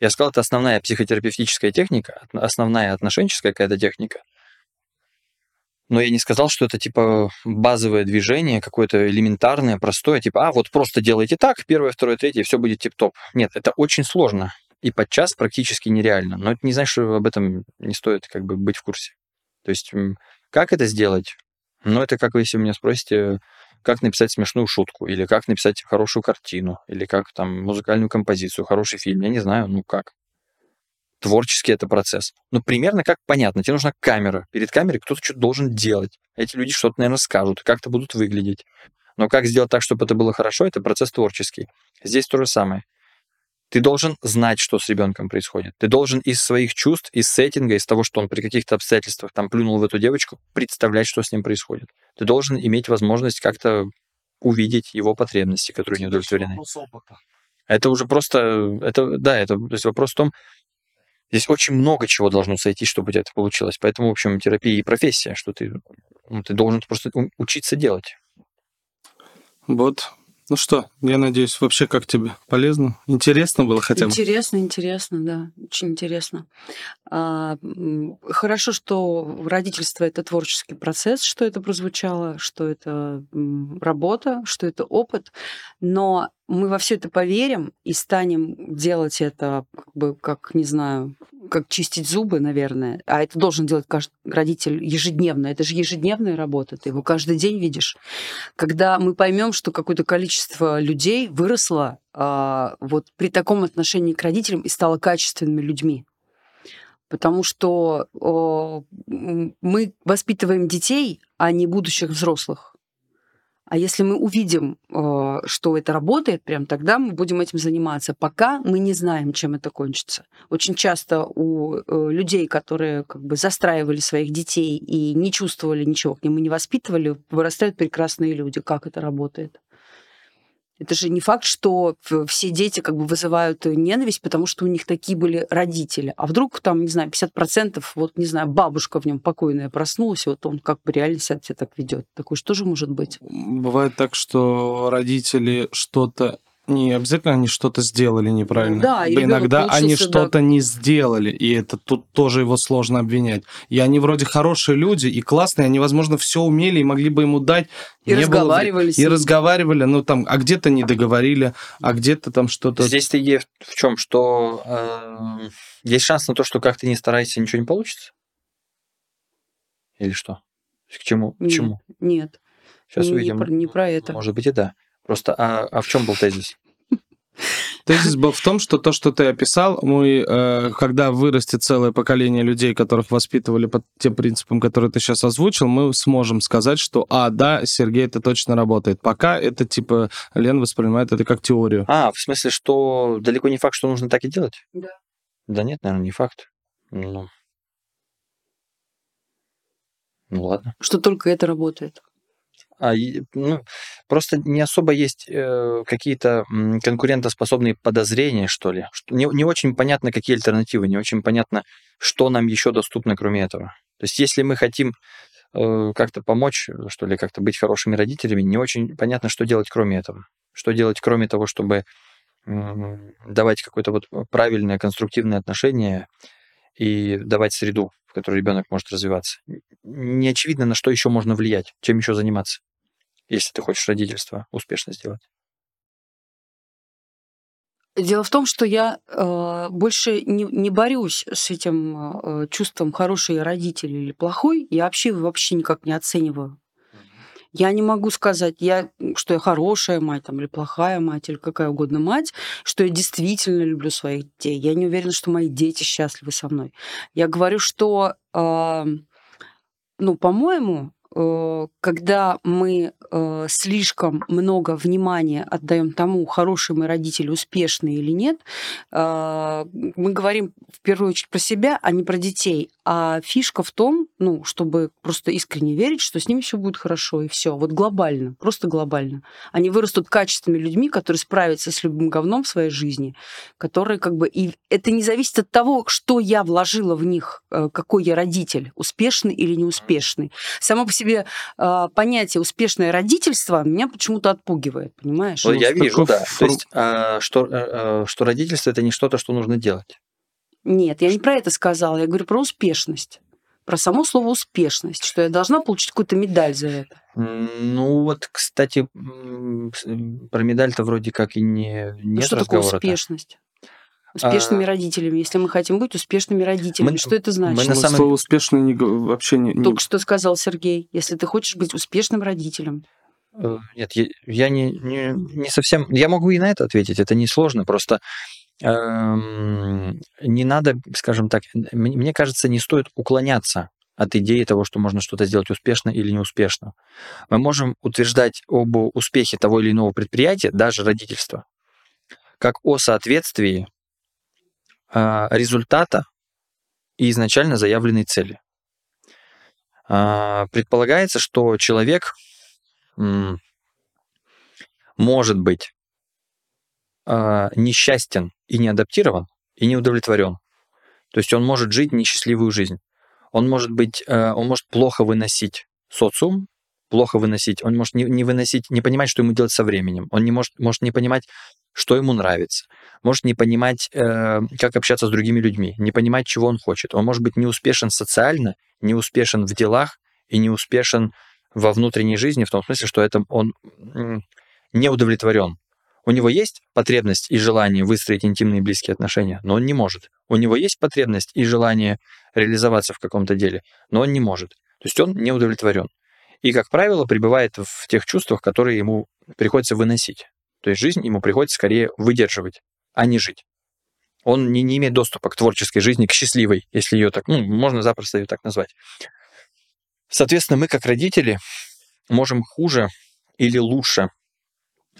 Я сказал, это основная психотерапевтическая техника, основная отношенческая какая-то техника – но я не сказал, что это типа базовое движение, какое-то элементарное, простое, типа, а вот просто делайте так, первое, второе, третье, все будет тип-топ. Нет, это очень сложно и подчас практически нереально. Но это не значит, что об этом не стоит как бы быть в курсе. То есть как это сделать? Ну, это как вы, если меня спросите, как написать смешную шутку, или как написать хорошую картину, или как там музыкальную композицию, хороший фильм, я не знаю, ну как творческий это процесс. Ну, примерно как понятно, тебе нужна камера. Перед камерой кто-то что-то должен делать. Эти люди что-то, наверное, скажут, как-то будут выглядеть. Но как сделать так, чтобы это было хорошо, это процесс творческий. Здесь то же самое. Ты должен знать, что с ребенком происходит. Ты должен из своих чувств, из сеттинга, из того, что он при каких-то обстоятельствах там плюнул в эту девочку, представлять, что с ним происходит. Ты должен иметь возможность как-то увидеть его потребности, которые не удовлетворены. Это уже просто, это, да, это то есть вопрос в том, Здесь очень много чего должно сойти, чтобы у тебя это получилось. Поэтому, в общем, терапия и профессия, что ты, ну, ты должен просто учиться делать. Вот. Ну что, я надеюсь, вообще как тебе? Полезно? Интересно было хотя бы? Интересно, интересно, да. Очень интересно. А, хорошо, что родительство – это творческий процесс, что это прозвучало, что это работа, что это опыт. Но мы во все это поверим и станем делать это, как бы, как, не знаю, как чистить зубы, наверное. А это должен делать каждый родитель ежедневно. Это же ежедневная работа, ты его каждый день видишь. Когда мы поймем, что какое-то количество людей выросло а, вот при таком отношении к родителям и стало качественными людьми. Потому что о, мы воспитываем детей, а не будущих взрослых. А если мы увидим, э, что это работает, прям тогда мы будем этим заниматься. Пока мы не знаем, чем это кончится. Очень часто у э, людей, которые как бы застраивали своих детей и не чувствовали ничего к ним и не воспитывали, вырастают прекрасные люди. Как это работает? Это же не факт, что все дети как бы вызывают ненависть, потому что у них такие были родители. А вдруг там, не знаю, 50%, вот, не знаю, бабушка в нем покойная проснулась, и вот он как бы реально себя так ведет. Такое что же может быть? Бывает так, что родители что-то не обязательно они что-то сделали неправильно. Да, и Иногда они что-то да. не сделали, и это тут тоже его сложно обвинять. И они вроде хорошие люди и классные, они, возможно, все умели и могли бы ему дать. И не разговаривали. Было... И разговаривали, ну там, а где-то не договорили, а где-то там что-то. Здесь-то идея в чем, что э, есть шанс на то, что как ты не старайся, ничего не получится? Или что? К чему? К чему? Нет. Сейчас не, увидим. Не про, не про это. Может быть и да. Просто, а, а в чем был тезис? Тезис был в том, что то, что ты описал, мы, э, когда вырастет целое поколение людей, которых воспитывали по тем принципам, которые ты сейчас озвучил, мы сможем сказать, что, а, да, Сергей, это точно работает. Пока это, типа, Лен воспринимает это как теорию. А, в смысле, что далеко не факт, что нужно так и делать? Да. Да нет, наверное, не факт. Ну, ну ладно. Что только это работает. А, ну, просто не особо есть э, какие-то конкурентоспособные подозрения, что ли. Не, не очень понятно, какие альтернативы, не очень понятно, что нам еще доступно, кроме этого. То есть, если мы хотим э, как-то помочь, что ли, как-то быть хорошими родителями, не очень понятно, что делать, кроме этого. Что делать, кроме того, чтобы э, давать какое-то вот правильное, конструктивное отношение и давать среду, в которой ребенок может развиваться. Не очевидно, на что еще можно влиять, чем еще заниматься, если ты хочешь родительство успешно сделать. Дело в том, что я э, больше не, не борюсь с этим э, чувством хороший родитель или плохой. Я вообще вообще никак не оцениваю. Я не могу сказать, я, что я хорошая мать там, или плохая мать, или какая угодно мать, что я действительно люблю своих детей. Я не уверена, что мои дети счастливы со мной. Я говорю, что, э, ну, по-моему, когда мы э, слишком много внимания отдаем тому, хороший мы родители, успешные или нет, э, мы говорим в первую очередь про себя, а не про детей. А фишка в том, ну, чтобы просто искренне верить, что с ними все будет хорошо, и все. Вот глобально, просто глобально. Они вырастут качественными людьми, которые справятся с любым говном в своей жизни, которые как бы... И это не зависит от того, что я вложила в них, какой я родитель, успешный или неуспешный. Само по себе себе э, понятие успешное родительство меня почему-то отпугивает, понимаешь? Ну, я вижу, да. То есть, э, что, э, что родительство это не что-то, что нужно делать. Нет, я не про это сказала, я говорю про успешность про само слово успешность, что я должна получить какую-то медаль за это. Ну вот, кстати, про медаль-то вроде как и не ну, нет что такое успешность? Успешными а... родителями, если мы хотим быть успешными родителями. Мы, что это значит? Мы на самом... Слово успешный не, вообще не, Только что сказал Сергей. Если ты хочешь быть успешным родителем. Э, нет, я, я не, не, не совсем... Я могу и на это ответить, это несложно, просто эм, не надо, скажем так, мне кажется, не стоит уклоняться от идеи того, что можно что-то сделать успешно или неуспешно. Мы можем утверждать об успехе того или иного предприятия, даже родительства, как о соответствии результата и изначально заявленной цели. А, предполагается, что человек может быть а, несчастен и не адаптирован, и не удовлетворен. То есть он может жить несчастливую жизнь. Он может быть, он может плохо выносить социум, плохо выносить, он может не, не выносить, не понимать, что ему делать со временем, он не может, может не понимать, что ему нравится, может не понимать, э, как общаться с другими людьми, не понимать, чего он хочет. Он может быть не успешен социально, не успешен в делах и не успешен во внутренней жизни, в том смысле, что это он не удовлетворен. У него есть потребность и желание выстроить интимные близкие отношения, но он не может. У него есть потребность и желание реализоваться в каком-то деле, но он не может. То есть он не удовлетворен. И, как правило, пребывает в тех чувствах, которые ему приходится выносить. То есть жизнь ему приходится скорее выдерживать, а не жить. Он не, не имеет доступа к творческой жизни, к счастливой, если ее так, ну, можно запросто ее так назвать. Соответственно, мы как родители можем хуже или лучше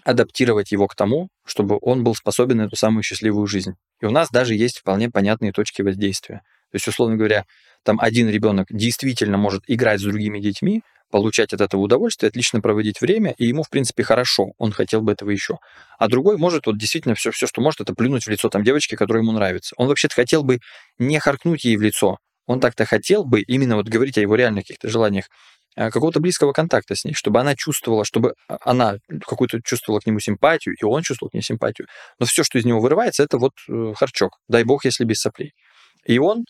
адаптировать его к тому, чтобы он был способен на эту самую счастливую жизнь. И у нас даже есть вполне понятные точки воздействия. То есть, условно говоря, там один ребенок действительно может играть с другими детьми, получать от этого удовольствие, отлично проводить время, и ему, в принципе, хорошо, он хотел бы этого еще. А другой может вот действительно все, все, что может, это плюнуть в лицо там девочки, которая ему нравится. Он вообще-то хотел бы не харкнуть ей в лицо, он так-то хотел бы именно вот говорить о его реальных каких-то желаниях, а, какого-то близкого контакта с ней, чтобы она чувствовала, чтобы она какую-то чувствовала к нему симпатию, и он чувствовал к ней симпатию. Но все, что из него вырывается, это вот э, харчок. Дай бог, если без соплей. И он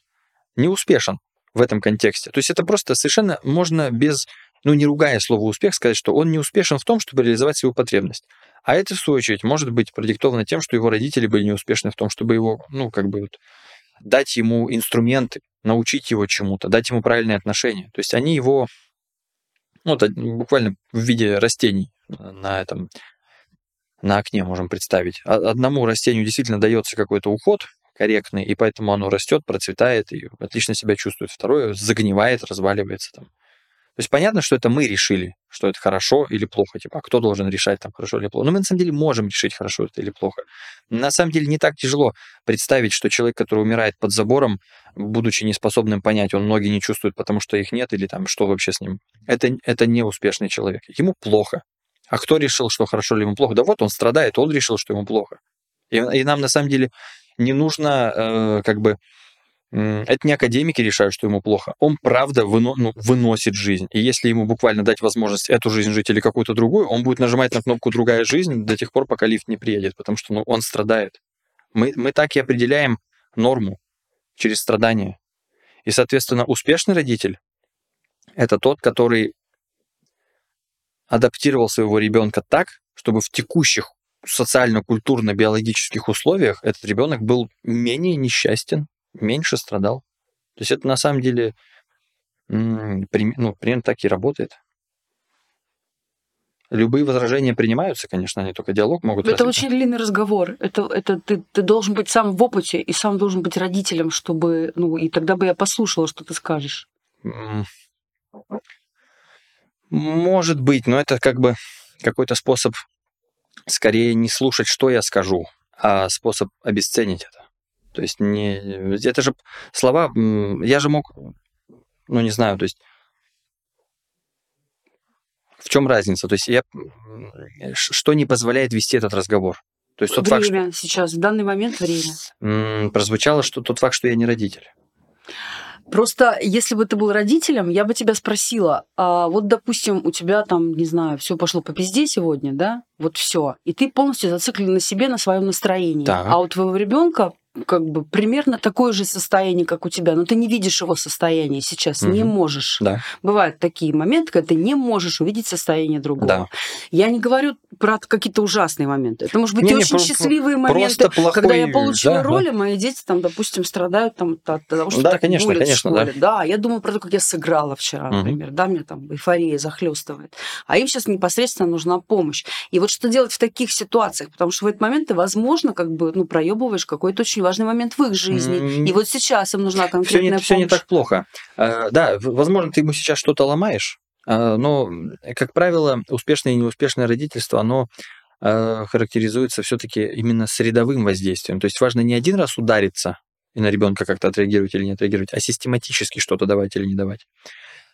не успешен в этом контексте. То есть это просто совершенно можно без ну, не ругая слово «успех», сказать, что он не успешен в том, чтобы реализовать свою потребность. А это, в свою очередь, может быть продиктовано тем, что его родители были неуспешны в том, чтобы его, ну, как бы вот, дать ему инструменты, научить его чему-то, дать ему правильные отношения. То есть они его, ну, буквально в виде растений на этом, на окне можем представить. Одному растению действительно дается какой-то уход корректный, и поэтому оно растет, процветает и отлично себя чувствует. Второе загнивает, разваливается там. То есть понятно, что это мы решили, что это хорошо или плохо. Типа, а кто должен решать, там, хорошо или плохо? Но мы на самом деле можем решить, хорошо это или плохо. На самом деле не так тяжело представить, что человек, который умирает под забором, будучи неспособным понять, он ноги не чувствует, потому что их нет, или там, что вообще с ним. Это, это не успешный человек. Ему плохо. А кто решил, что хорошо или ему плохо? Да вот он страдает, он решил, что ему плохо. И, и нам на самом деле не нужно э, как бы это не академики решают, что ему плохо. Он, правда, выно, ну, выносит жизнь. И если ему буквально дать возможность эту жизнь жить или какую-то другую, он будет нажимать на кнопку «другая жизнь» до тех пор, пока лифт не приедет, потому что ну, он страдает. Мы, мы так и определяем норму через страдания. И, соответственно, успешный родитель – это тот, который адаптировал своего ребенка так, чтобы в текущих социально-культурно-биологических условиях этот ребенок был менее несчастен, меньше страдал. То есть это на самом деле ну, примерно так и работает. Любые возражения принимаются, конечно, они только диалог могут... Это развить. очень длинный разговор. Это, это ты, ты должен быть сам в опыте и сам должен быть родителем, чтобы... Ну, и тогда бы я послушала, что ты скажешь. Может быть, но это как бы какой-то способ скорее не слушать, что я скажу, а способ обесценить это. То есть не... Это же слова... Я же мог... Ну, не знаю, то есть в чем разница? То есть я, что не позволяет вести этот разговор? То есть тот время факт, что... сейчас, в данный момент время. Прозвучало, что тот факт, что я не родитель. Просто если бы ты был родителем, я бы тебя спросила, а вот, допустим, у тебя там, не знаю, все пошло по пизде сегодня, да, вот все, и ты полностью зациклен на себе, на своем настроении. Так. А у твоего ребенка как бы примерно такое же состояние, как у тебя, но ты не видишь его состояние сейчас, угу. не можешь. Да. Бывают такие моменты, когда ты не можешь увидеть состояние другого. Да. Я не говорю про какие-то ужасные моменты. Это может быть не, очень не, счастливые моменты, плохой... когда я получила да, роль, да. и мои дети там, допустим, страдают там, от того, что да, так конечно, булят конечно, в школе. Да. да, я думаю про то, как я сыграла вчера, угу. например, да, меня там эйфория захлестывает. А им сейчас непосредственно нужна помощь. И вот что делать в таких ситуациях? Потому что в этот момент ты, возможно, как бы, ну, проебываешь какой-то очень важный момент в их жизни. Mm-hmm. И вот сейчас им нужна конкретная все не, помощь. Все не так плохо. А, да, возможно, ты ему сейчас что-то ломаешь, а, но, как правило, успешное и неуспешное родительство, оно а, характеризуется все-таки именно средовым воздействием. То есть важно не один раз удариться и на ребенка как-то отреагировать или не отреагировать, а систематически что-то давать или не давать.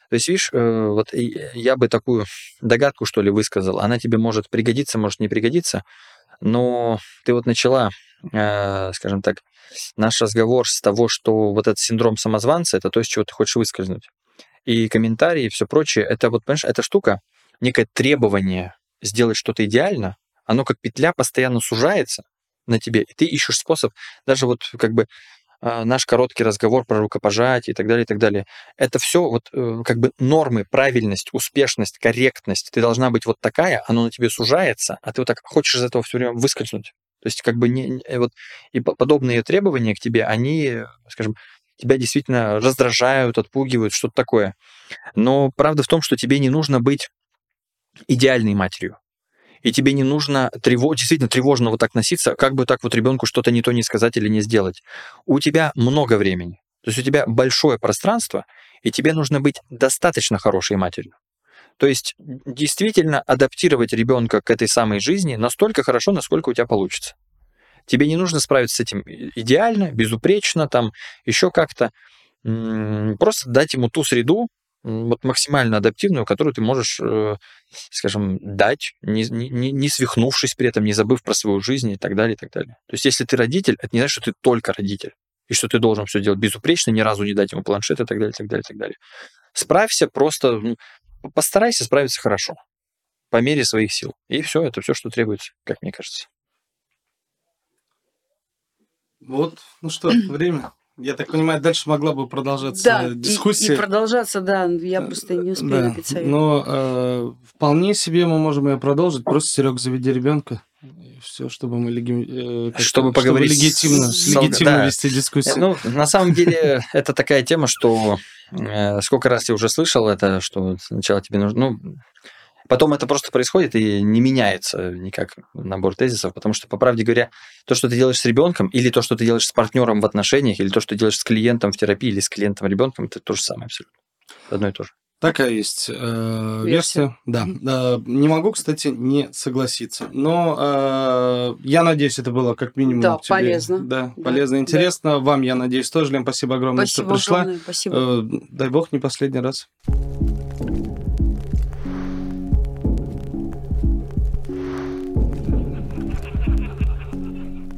То есть, видишь, э, вот я бы такую догадку, что ли, высказал. Она тебе может пригодиться, может не пригодиться, но ты вот начала, э, скажем так, наш разговор с того, что вот этот синдром самозванца, это то, из чего ты хочешь выскользнуть. И комментарии, и все прочее, это вот, понимаешь, эта штука, некое требование сделать что-то идеально, оно как петля постоянно сужается на тебе, и ты ищешь способ, даже вот как бы а, наш короткий разговор про рукопожатие и так далее, и так далее. Это все вот э, как бы нормы, правильность, успешность, корректность. Ты должна быть вот такая, оно на тебе сужается, а ты вот так хочешь из этого все время выскользнуть. То есть как бы не, э, вот и подобные требования к тебе, они, скажем, тебя действительно раздражают, отпугивают, что-то такое. Но правда в том, что тебе не нужно быть идеальной матерью и тебе не нужно тревож... действительно тревожно вот так носиться, как бы так вот ребенку что-то не то не сказать или не сделать. У тебя много времени. То есть у тебя большое пространство, и тебе нужно быть достаточно хорошей матерью. То есть действительно адаптировать ребенка к этой самой жизни настолько хорошо, насколько у тебя получится. Тебе не нужно справиться с этим идеально, безупречно, там еще как-то. Просто дать ему ту среду, вот максимально адаптивную, которую ты можешь, э, скажем, дать, не, не, не свихнувшись при этом, не забыв про свою жизнь и так далее, и так далее. То есть если ты родитель, это не значит, что ты только родитель, и что ты должен все делать безупречно, ни разу не дать ему планшет и так далее, и так далее, и так далее. Справься просто, постарайся справиться хорошо, по мере своих сил. И все, это все, что требуется, как мне кажется. Вот, ну что, время. Я так понимаю, дальше могла бы продолжаться да, дискуссия. И, и продолжаться, да, я просто не успею да. совет. Но э, вполне себе мы можем ее продолжить. Просто, Серег, заведи ребенка. Все, чтобы мы леги... э, чтобы поговорить чтобы легитимно, с... легитимно да. вести дискуссию. Ну, на самом деле, это такая тема, что э, сколько раз я уже слышал это, что сначала тебе нужно... Ну, Потом это просто происходит и не меняется никак набор тезисов, потому что, по правде говоря, то, что ты делаешь с ребенком, или то, что ты делаешь с партнером в отношениях, или то, что ты делаешь с клиентом в терапии, или с клиентом ребенком, это то же самое абсолютно. Одно и то же. Такая есть э, версия. Да. Э, не могу, кстати, не согласиться. Но э, я надеюсь, это было как минимум да, тебе, полезно. Да, да, полезно, интересно. Да. Вам, я надеюсь, тоже, Лен, спасибо огромное, спасибо что пришла. Огромное, спасибо. Э, дай бог, не последний раз.